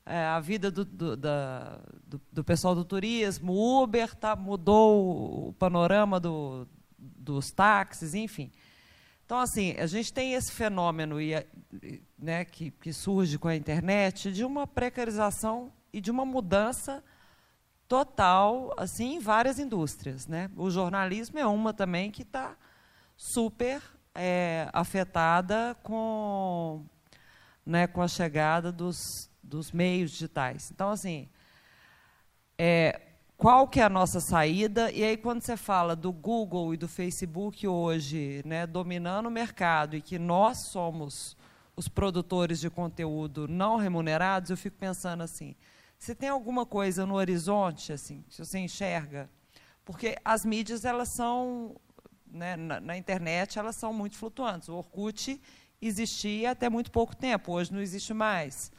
é, a vida do, do, da, do, do, pessoal do turismo, o Uber tá, mudou o panorama do, dos táxis, enfim. Então, assim, a gente tem esse fenômeno né, que, que surge com a internet de uma precarização e de uma mudança total assim em várias indústrias. Né? O jornalismo é uma também que está super é, afetada com, né, com a chegada dos, dos meios digitais. Então, assim, é, qual que é a nossa saída? E aí, quando você fala do Google e do Facebook hoje né, dominando o mercado e que nós somos os produtores de conteúdo não remunerados, eu fico pensando assim, se tem alguma coisa no horizonte, assim, se você enxerga, porque as mídias elas são né, na, na, internet elas são muito flutuantes. O Orkut existia até muito pouco tempo, hoje não existe mais.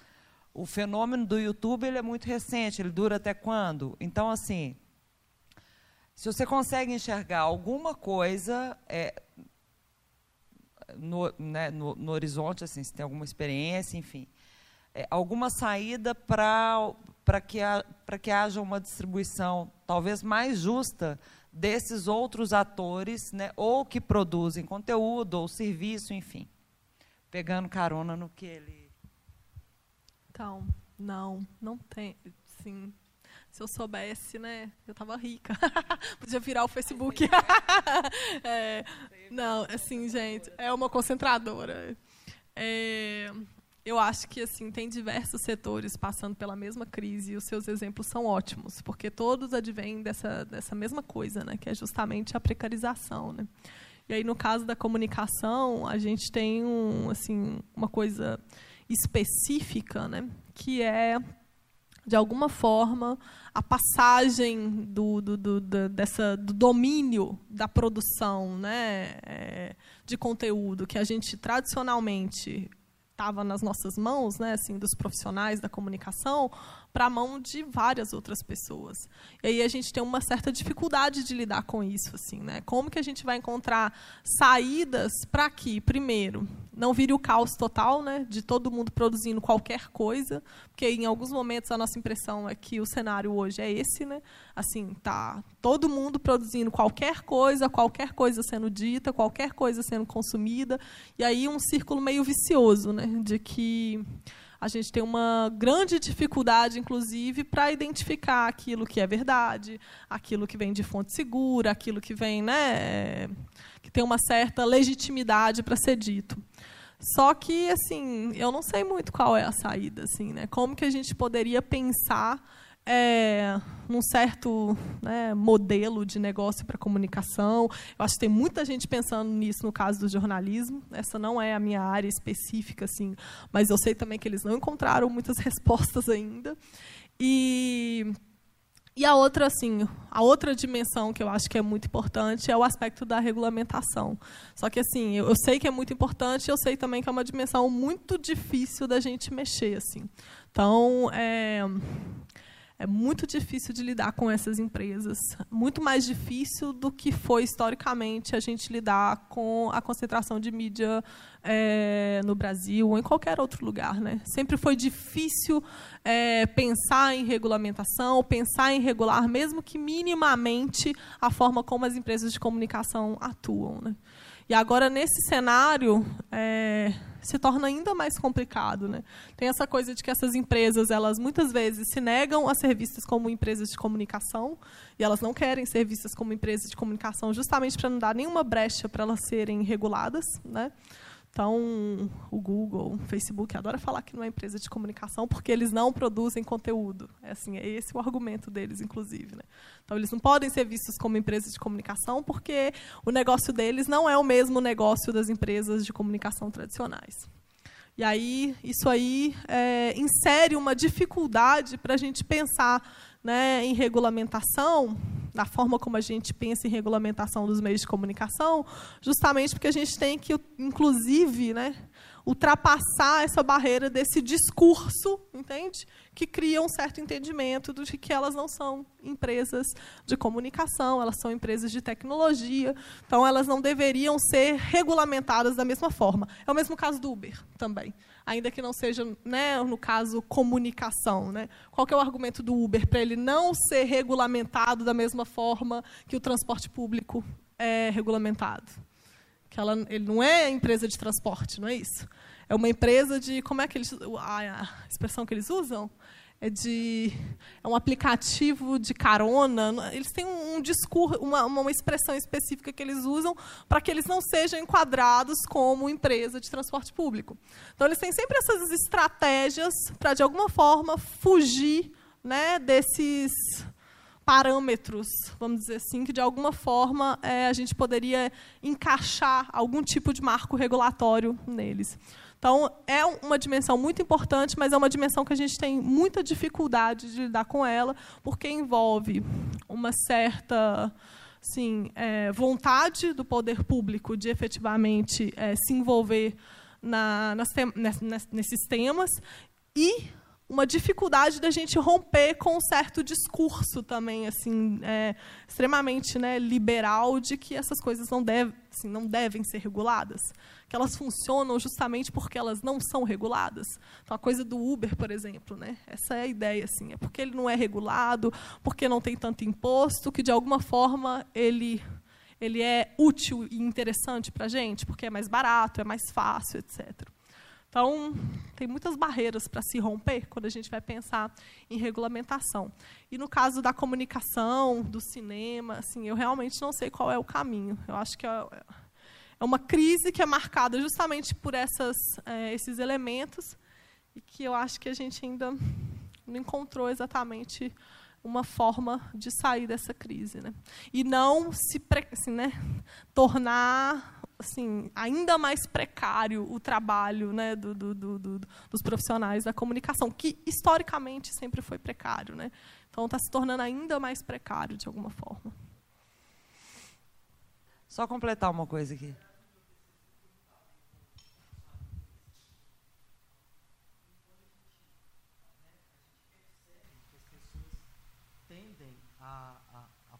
O fenômeno do YouTube ele é muito recente, ele dura até quando? Então, assim, se você consegue enxergar alguma coisa é, no, né, no, no, horizonte, assim, se tem alguma experiência, enfim, é, alguma saída para que, que haja uma distribuição talvez mais justa desses outros atores, né, ou que produzem conteúdo ou serviço, enfim, pegando carona no que ele. Então, não, não tem, sim. Se eu soubesse, né, eu tava rica. Podia virar o Facebook. é, não, assim, gente, é uma concentradora. É, eu acho que assim tem diversos setores passando pela mesma crise e os seus exemplos são ótimos, porque todos advêm dessa, dessa mesma coisa, né, que é justamente a precarização. Né? E aí, no caso da comunicação, a gente tem um, assim, uma coisa específica, né, que é, de alguma forma, a passagem do, do, do, do dessa, do domínio da produção né, é, de conteúdo, que a gente tradicionalmente estava nas nossas mãos, né, assim, dos profissionais da comunicação, para a mão de várias outras pessoas. E aí a gente tem uma certa dificuldade de lidar com isso, assim, né? Como que a gente vai encontrar saídas para que, primeiro, não vire o caos total, né, de todo mundo produzindo qualquer coisa, porque em alguns momentos a nossa impressão é que o cenário hoje é esse, né? Assim, tá todo mundo produzindo qualquer coisa, qualquer coisa sendo dita, qualquer coisa sendo consumida, e aí um círculo meio vicioso, né, de que a gente tem uma grande dificuldade, inclusive, para identificar aquilo que é verdade, aquilo que vem de fonte segura, aquilo que vem, né, que tem uma certa legitimidade para ser dito. Só que, assim, eu não sei muito qual é a saída, assim, né? Como que a gente poderia pensar é, certo né, modelo de negócio para comunicação. Eu acho que tem muita gente pensando nisso no caso do jornalismo. Essa não é a minha área específica, assim, mas eu sei também que eles não encontraram muitas respostas ainda. E e a outra, assim, a outra dimensão que eu acho que é muito importante é o aspecto da regulamentação. Só que, assim, eu, eu sei que é muito importante, eu sei também que é uma dimensão muito difícil da gente mexer, assim. Então, é, é muito difícil de lidar com essas empresas, muito mais difícil do que foi historicamente a gente lidar com a concentração de mídia é, no Brasil ou em qualquer outro lugar, né? Sempre foi difícil é, pensar em regulamentação, pensar em regular, mesmo que minimamente, a forma como as empresas de comunicação atuam, né? E agora nesse cenário é, se torna ainda mais complicado. Né? Tem essa coisa de que essas empresas, elas muitas vezes se negam a ser vistas como empresas de comunicação, e elas não querem ser vistas como empresas de comunicação justamente para não dar nenhuma brecha para elas serem reguladas. Né? Então, o Google, o Facebook adora falar que não é empresa de comunicação porque eles não produzem conteúdo. É assim, é esse o argumento deles, inclusive. Né? Então, eles não podem ser vistos como empresas de comunicação porque o negócio deles não é o mesmo negócio das empresas de comunicação tradicionais. E aí, isso aí é, insere uma dificuldade para a gente pensar né, em regulamentação, na forma como a gente pensa em regulamentação dos meios de comunicação, justamente porque a gente tem que, inclusive, né, ultrapassar essa barreira desse discurso, entende? Que cria um certo entendimento de que elas não são empresas de comunicação, elas são empresas de tecnologia, então elas não deveriam ser regulamentadas da mesma forma. É o mesmo caso do Uber também ainda que não seja, né, no caso, comunicação. Né? Qual é o argumento do Uber para ele não ser regulamentado da mesma forma que o transporte público é regulamentado? Que ela, ele não é empresa de transporte, não é isso? É uma empresa de. Como é que eles. A expressão que eles usam? É de é um aplicativo de carona. Eles têm um, discurso, uma, uma expressão específica que eles usam para que eles não sejam enquadrados como empresa de transporte público. Então eles têm sempre essas estratégias para de alguma forma fugir, né, desses parâmetros, vamos dizer assim, que de alguma forma é, a gente poderia encaixar algum tipo de marco regulatório neles. Então, é uma dimensão muito importante, mas é uma dimensão que a gente tem muita dificuldade de lidar com ela, porque envolve uma certa assim, é, vontade do poder público de efetivamente é, se envolver na, nas nesses temas e uma dificuldade da gente romper com um certo discurso também assim é, extremamente né, liberal de que essas coisas não, deve, assim, não devem ser reguladas que elas funcionam justamente porque elas não são reguladas. Então, a coisa do Uber, por exemplo, né? essa é a ideia. Assim, é porque ele não é regulado, porque não tem tanto imposto, que, de alguma forma, ele, ele é útil e interessante para a gente, porque é mais barato, é mais fácil, etc. Então, tem muitas barreiras para se romper quando a gente vai pensar em regulamentação. E no caso da comunicação, do cinema, assim, eu realmente não sei qual é o caminho. Eu acho que é, é uma crise que é marcada justamente por essas, é, esses elementos e que eu acho que a gente ainda não encontrou exatamente uma forma de sair dessa crise, né? E não se assim, né, tornar assim ainda mais precário o trabalho, né, do, do, do, dos profissionais da comunicação, que historicamente sempre foi precário, né? Então está se tornando ainda mais precário de alguma forma. Só completar uma coisa aqui.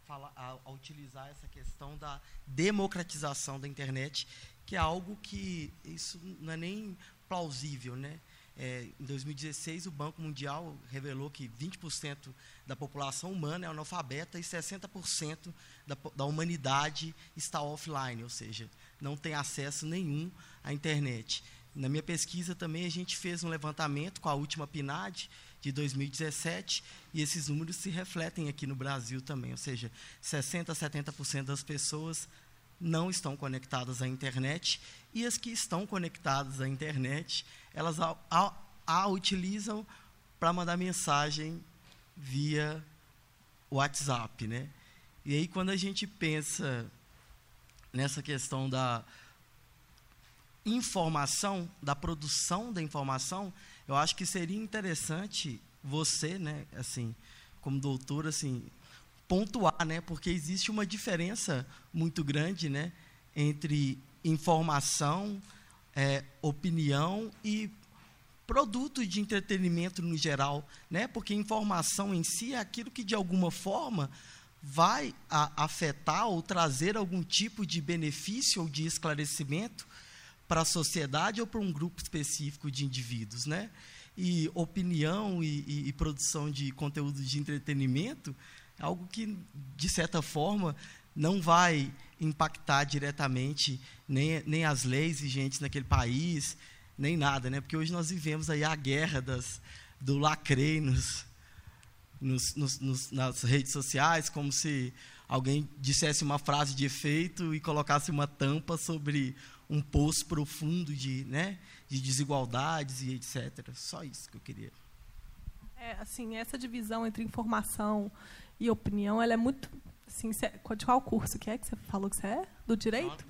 Falar, a, a utilizar essa questão da democratização da internet, que é algo que isso não é nem plausível, né? É, em 2016, o Banco Mundial revelou que 20% da população humana é analfabeta e 60% da, da humanidade está offline, ou seja, não tem acesso nenhum à internet. Na minha pesquisa também a gente fez um levantamento com a última PNAD de 2017, e esses números se refletem aqui no Brasil também, ou seja, 60% a 70% das pessoas não estão conectadas à internet, e as que estão conectadas à internet, elas a, a, a utilizam para mandar mensagem via WhatsApp. Né? E aí, quando a gente pensa nessa questão da informação, da produção da informação, eu acho que seria interessante você, né, assim, como doutor, assim, pontuar, né, porque existe uma diferença muito grande, né, entre informação, é, opinião e produto de entretenimento no geral, né? Porque informação em si é aquilo que de alguma forma vai a, afetar ou trazer algum tipo de benefício ou de esclarecimento para a sociedade ou para um grupo específico de indivíduos, né? E opinião e, e, e produção de conteúdo de entretenimento é algo que, de certa forma, não vai impactar diretamente nem, nem as leis vigentes naquele país, nem nada, né? Porque hoje nós vivemos aí a guerra das, do lacrei nos, nos, nos, nos, nas redes sociais, como se alguém dissesse uma frase de efeito e colocasse uma tampa sobre um poço profundo de, né, de desigualdades e etc. Só isso que eu queria. É, assim, essa divisão entre informação e opinião, ela é muito, assim, de qual curso que é que você falou que você é? Do direito?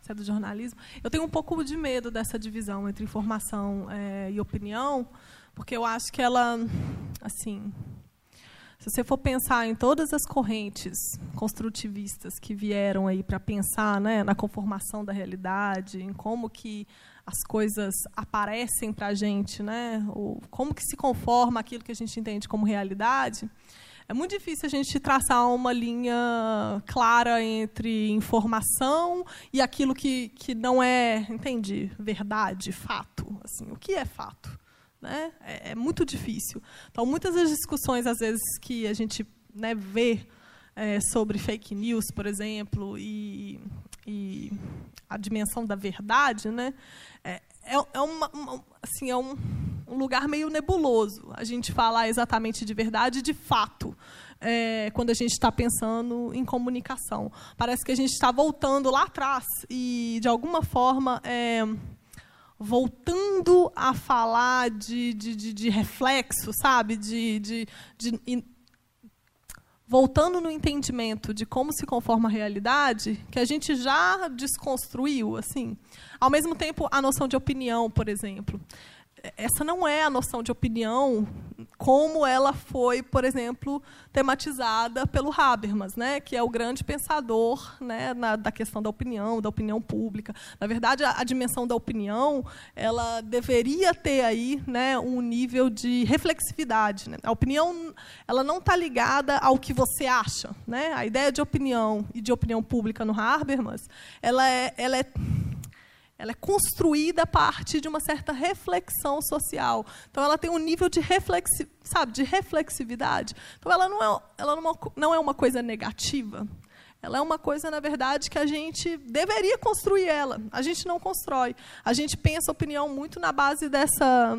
Você é do jornalismo? Eu tenho um pouco de medo dessa divisão entre informação é, e opinião, porque eu acho que ela, assim, se você for pensar em todas as correntes construtivistas que vieram aí para pensar né, na conformação da realidade, em como que as coisas aparecem para a gente, né, ou como que se conforma aquilo que a gente entende como realidade, é muito difícil a gente traçar uma linha clara entre informação e aquilo que, que não é, entendi, verdade, fato. Assim, o que é fato? Né? É, é, muito difícil. Então, muitas das discussões, às vezes, que a gente né, vê é, sobre fake news, por exemplo, e, e, a dimensão da verdade, né, é, é, é uma, uma, assim, é um, um, lugar meio nebuloso a gente falar exatamente de verdade de fato. É, quando a gente está pensando em comunicação. Parece que a gente está voltando lá atrás e, de alguma forma, é, voltando a falar de, de, de, de reflexo, sabe? De, de, de voltando no entendimento de como se conforma a realidade, que a gente já desconstruiu, assim. Ao mesmo tempo, a noção de opinião, por exemplo essa não é a noção de opinião como ela foi, por exemplo, tematizada pelo Habermas, né, que é o grande pensador né, na, da questão da opinião, da opinião pública. Na verdade, a, a, dimensão da opinião ela deveria ter aí né, um nível de reflexividade. Né? A opinião ela não está ligada ao que você acha. Né? A ideia de opinião e de opinião pública no Habermas ela é, ela é ela é construída a partir de uma certa reflexão social. Então, ela tem um nível de, reflexi, sabe, de reflexividade. Então, ela, não é, ela não é uma coisa negativa. Ela é uma coisa, na verdade, que a gente deveria construir ela. A gente não constrói. A gente pensa a opinião muito na base dessa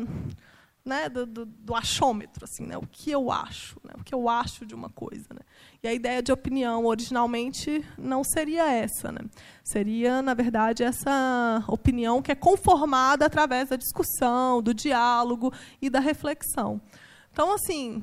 né, do, do, do, achômetro, assim, né, o que eu acho, né, o que eu acho de uma coisa. Né. E a ideia de opinião, originalmente, não seria essa. Né. Seria, na verdade, essa opinião que é conformada através da discussão, do diálogo e da reflexão. Então, assim,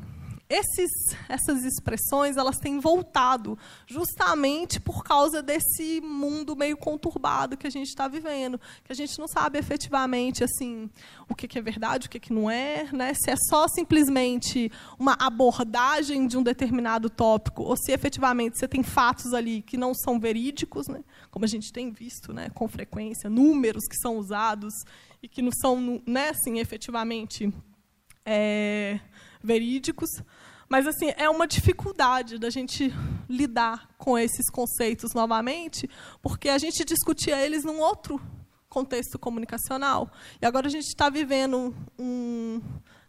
esses, essas expressões elas têm voltado justamente por causa desse mundo meio conturbado que a gente está vivendo, que a gente não sabe efetivamente assim o que, que é verdade, o que, que não é, né? se é só simplesmente uma abordagem de um determinado tópico, ou se efetivamente você tem fatos ali que não são verídicos, né? como a gente tem visto né? com frequência, números que são usados e que não são né? assim, efetivamente é, verídicos. Mas assim, é uma dificuldade da gente lidar com esses conceitos novamente, porque a gente discutia eles num outro contexto comunicacional. E agora a gente está vivendo um,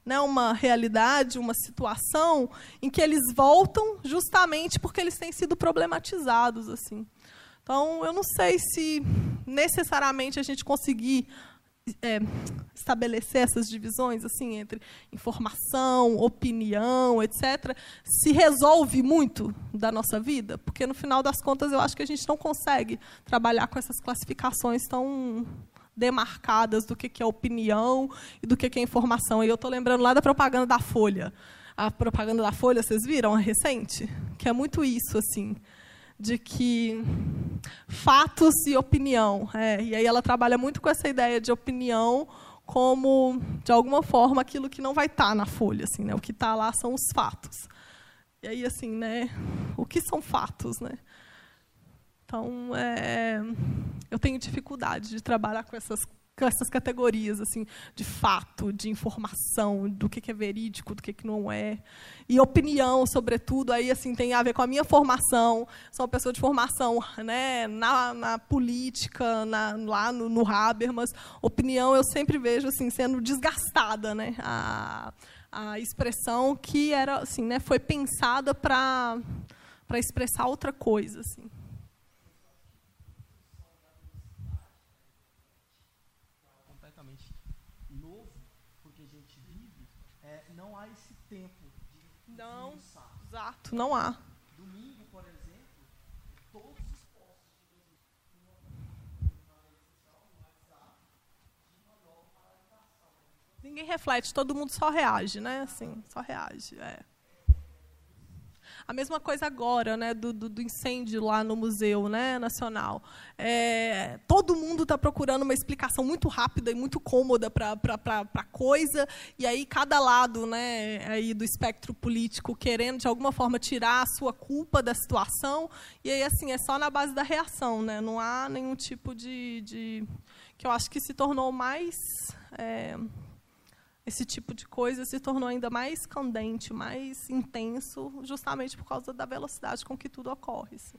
né, uma realidade, uma situação em que eles voltam justamente porque eles têm sido problematizados assim. Então, eu não sei se necessariamente a gente conseguir é, estabelecer essas divisões assim entre informação, opinião, etc., se resolve muito da nossa vida, porque no final das contas eu acho que a gente não consegue trabalhar com essas classificações tão demarcadas do que é opinião e do que é informação. E eu estou lembrando lá da propaganda da Folha. A propaganda da Folha, vocês viram, a recente? Que é muito isso, assim de que fatos e opinião. É, e aí ela trabalha muito com essa ideia de opinião como, de alguma forma, aquilo que não vai estar tá na folha. Assim, né? O que está lá são os fatos. E aí, assim, né? o que são fatos? Né? Então, é, eu tenho dificuldade de trabalhar com essas essas categorias assim de fato, de informação, do que é verídico, do que não é, e opinião, sobretudo, aí assim tem a ver com a minha formação. Sou uma pessoa de formação, né, na, na política, na, lá no, no Habermas. Opinião eu sempre vejo assim sendo desgastada, né, a, a expressão que era assim, né, foi pensada para expressar outra coisa, assim. teoricamente novo, porque a gente vive, é, não há esse tempo de Não, esmiuçar. Não há. Ninguém reflete, todo mundo só reage, né? Assim, só reage. É. A mesma coisa agora, né, do, do, do incêndio lá no Museu né, Nacional. É, todo mundo está procurando uma explicação muito rápida e muito cômoda para a coisa, e aí cada lado né, aí do espectro político querendo, de alguma forma, tirar a sua culpa da situação, e aí assim, é só na base da reação. Né, não há nenhum tipo de... de que eu acho que se tornou mais... É, esse tipo de coisa se tornou ainda mais candente, mais intenso, justamente por causa da velocidade com que tudo ocorre. Assim.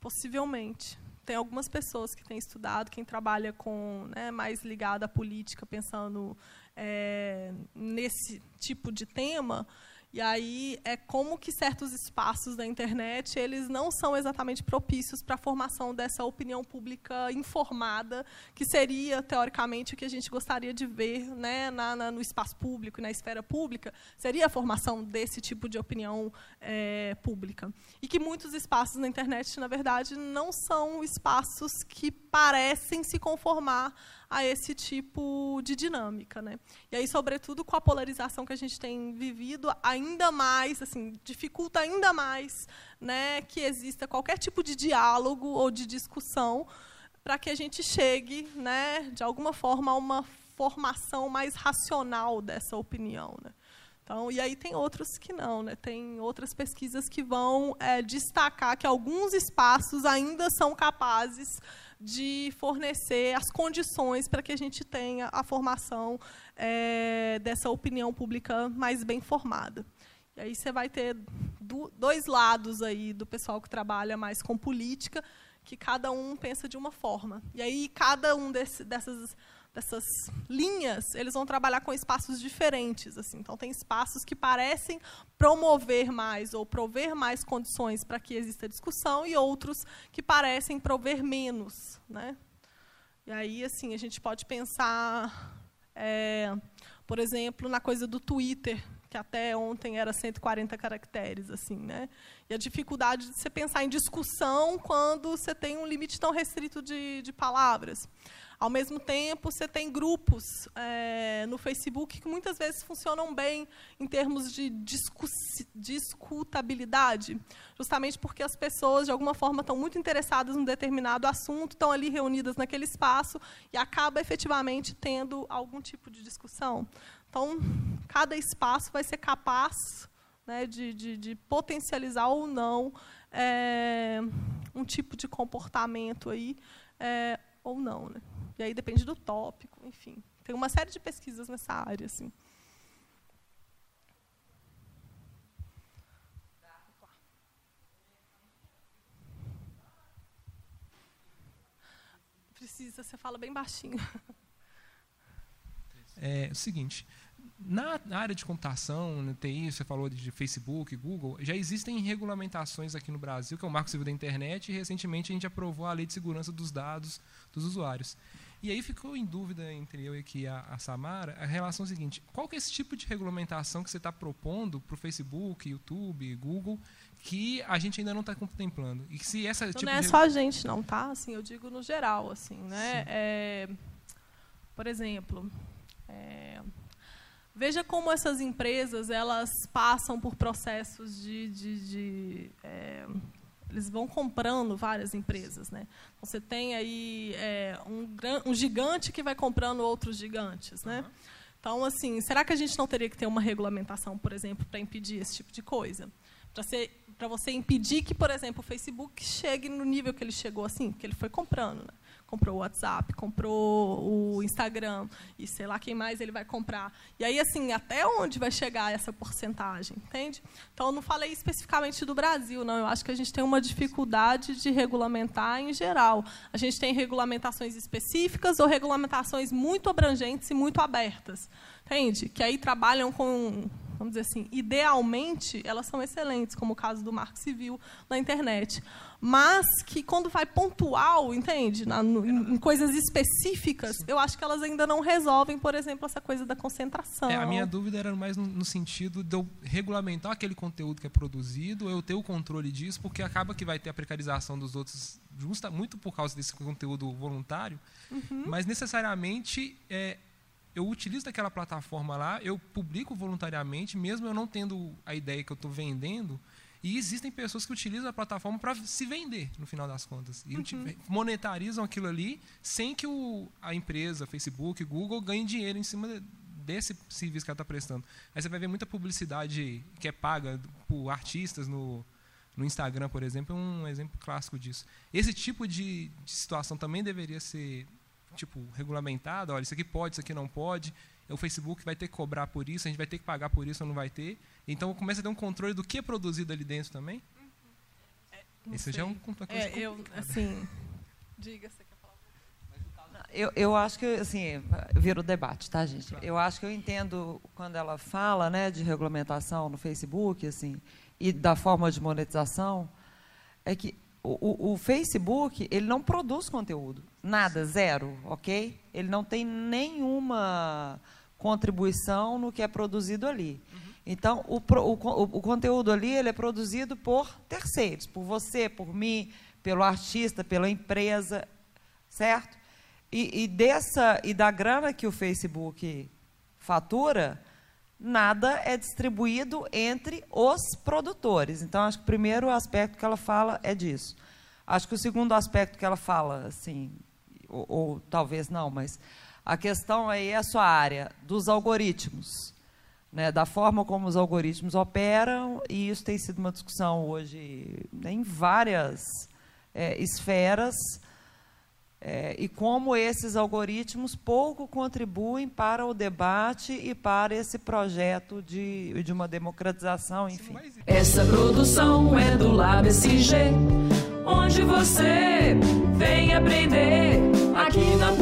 Possivelmente. Tem algumas pessoas que têm estudado, quem trabalha com né, mais ligado à política, pensando é, nesse tipo de tema, e aí é como que certos espaços da internet eles não são exatamente propícios para a formação dessa opinião pública informada, que seria teoricamente o que a gente gostaria de ver, né, na, na, no espaço público e na esfera pública, seria a formação desse tipo de opinião é, pública. E que muitos espaços na internet, na verdade, não são espaços que parecem se conformar a esse tipo de dinâmica, né? E aí, sobretudo, com a polarização que a gente tem vivido, ainda mais, assim, dificulta ainda mais, né, que exista qualquer tipo de diálogo ou de discussão para que a gente chegue, né, de alguma forma, a uma formação mais racional dessa opinião, né? Então, e aí tem outros que não, né? Tem outras pesquisas que vão é, destacar que alguns espaços ainda são capazes de fornecer as condições para que a gente tenha a formação é, dessa opinião pública mais bem formada. E aí você vai ter do, dois lados aí do pessoal que trabalha mais com política, que cada um pensa de uma forma. E aí cada um desse, dessas dessas linhas, eles vão trabalhar com espaços diferentes. Assim. Então, tem espaços que parecem promover mais ou prover mais condições para que exista discussão e outros que parecem prover menos. Né? E aí, assim, a gente pode pensar, é, por exemplo, na coisa do Twitter, que até ontem era 140 caracteres, assim, né? E a dificuldade de você pensar em discussão quando você tem um limite tão restrito de, de palavras. Ao mesmo tempo, você tem grupos é, no Facebook que muitas vezes funcionam bem em termos de discutabilidade, justamente porque as pessoas, de alguma forma, estão muito interessadas num determinado assunto, estão ali reunidas naquele espaço e acaba efetivamente tendo algum tipo de discussão. Então, cada espaço vai ser capaz né, de, de, de, potencializar ou não é, um tipo de comportamento aí, é, ou não. Né? E aí depende do tópico, enfim. Tem uma série de pesquisas nessa área. Assim. Precisa, você fala bem baixinho. É o seguinte, na área de computação, no TI, você falou de Facebook, Google, já existem regulamentações aqui no Brasil, que é o Marco Civil da Internet, e recentemente a gente aprovou a Lei de Segurança dos Dados dos Usuários. E aí ficou em dúvida entre eu e aqui a, a Samara a relação seguinte: qual que é esse tipo de regulamentação que você está propondo para o Facebook, YouTube, Google, que a gente ainda não está contemplando? E se essa então, tipo não é de... só a gente, não, tá? Assim, eu digo no geral, assim, né? É, por exemplo, é, veja como essas empresas elas passam por processos de, de, de é, eles vão comprando várias empresas. Né? Você tem aí é, um, um, gigante que vai comprando outros gigantes. Né? Então, assim, será que a gente não teria que ter uma regulamentação, por exemplo, para impedir esse tipo de coisa? Para você impedir que, por exemplo, o Facebook chegue no nível que ele chegou assim, que ele foi comprando. Né? Comprou o WhatsApp, comprou o Instagram e sei lá quem mais ele vai comprar. E aí, assim, até onde vai chegar essa porcentagem, entende? Então, eu não falei especificamente do Brasil, não. Eu acho que a gente tem uma dificuldade de regulamentar em geral. A gente tem regulamentações específicas ou regulamentações muito abrangentes e muito abertas, entende? Que aí trabalham com vamos dizer assim, idealmente, elas são excelentes, como o caso do Marco Civil na internet. Mas que quando vai pontual, entende? Na, no, em, coisas específicas, eu acho que elas ainda não resolvem, por exemplo, essa coisa da concentração. É, a minha dúvida era mais no, no, sentido de eu regulamentar aquele conteúdo que é produzido, eu ter o controle disso, porque acaba que vai ter a precarização dos outros, justa, muito por causa desse conteúdo voluntário, uhum. mas necessariamente é, eu utilizo aquela plataforma lá, eu publico voluntariamente, mesmo eu não tendo a ideia que eu estou vendendo, e existem pessoas que utilizam a plataforma para se vender, no final das contas. E uhum. monetarizam aquilo ali sem que o, a empresa, Facebook, Google, ganhe dinheiro em cima desse serviço que ela está prestando. Aí você vai ver muita publicidade que é paga por artistas no, no Instagram, por exemplo, é um exemplo clássico disso. Esse tipo de, de situação também deveria ser tipo regulamentado. Olha, isso aqui pode, isso aqui não pode. O Facebook vai ter que cobrar por isso, a gente vai ter que pagar por isso ou não vai ter. Então começa a ter um controle do que é produzido ali dentro também. Uhum. Esse já é um é, eu assim, diga você quer falar. Eu, eu acho que assim vira o debate, tá, gente? Eu acho que eu entendo quando ela fala, né, de regulamentação no Facebook, assim, e da forma de monetização, é que o, o, o, Facebook ele não produz conteúdo, nada, zero, ok? Ele não tem nenhuma contribuição no que é produzido ali. Uhum. Então, o, o, o, conteúdo ali ele é produzido por terceiros, por você, por mim, pelo artista, pela empresa, certo? E, e, dessa e da grana que o Facebook fatura, nada é distribuído entre os produtores. Então, acho que o primeiro aspecto que ela fala é disso. Acho que o segundo aspecto que ela fala, assim, ou, ou talvez não, mas a questão aí é a sua área dos algoritmos né, da forma como os algoritmos operam, e isso tem sido uma discussão hoje em várias é, esferas, é, e como esses algoritmos pouco contribuem para o debate e para esse projeto de, de uma democratização, enfim. Essa produção é do LabSG, onde você vem aprender aqui na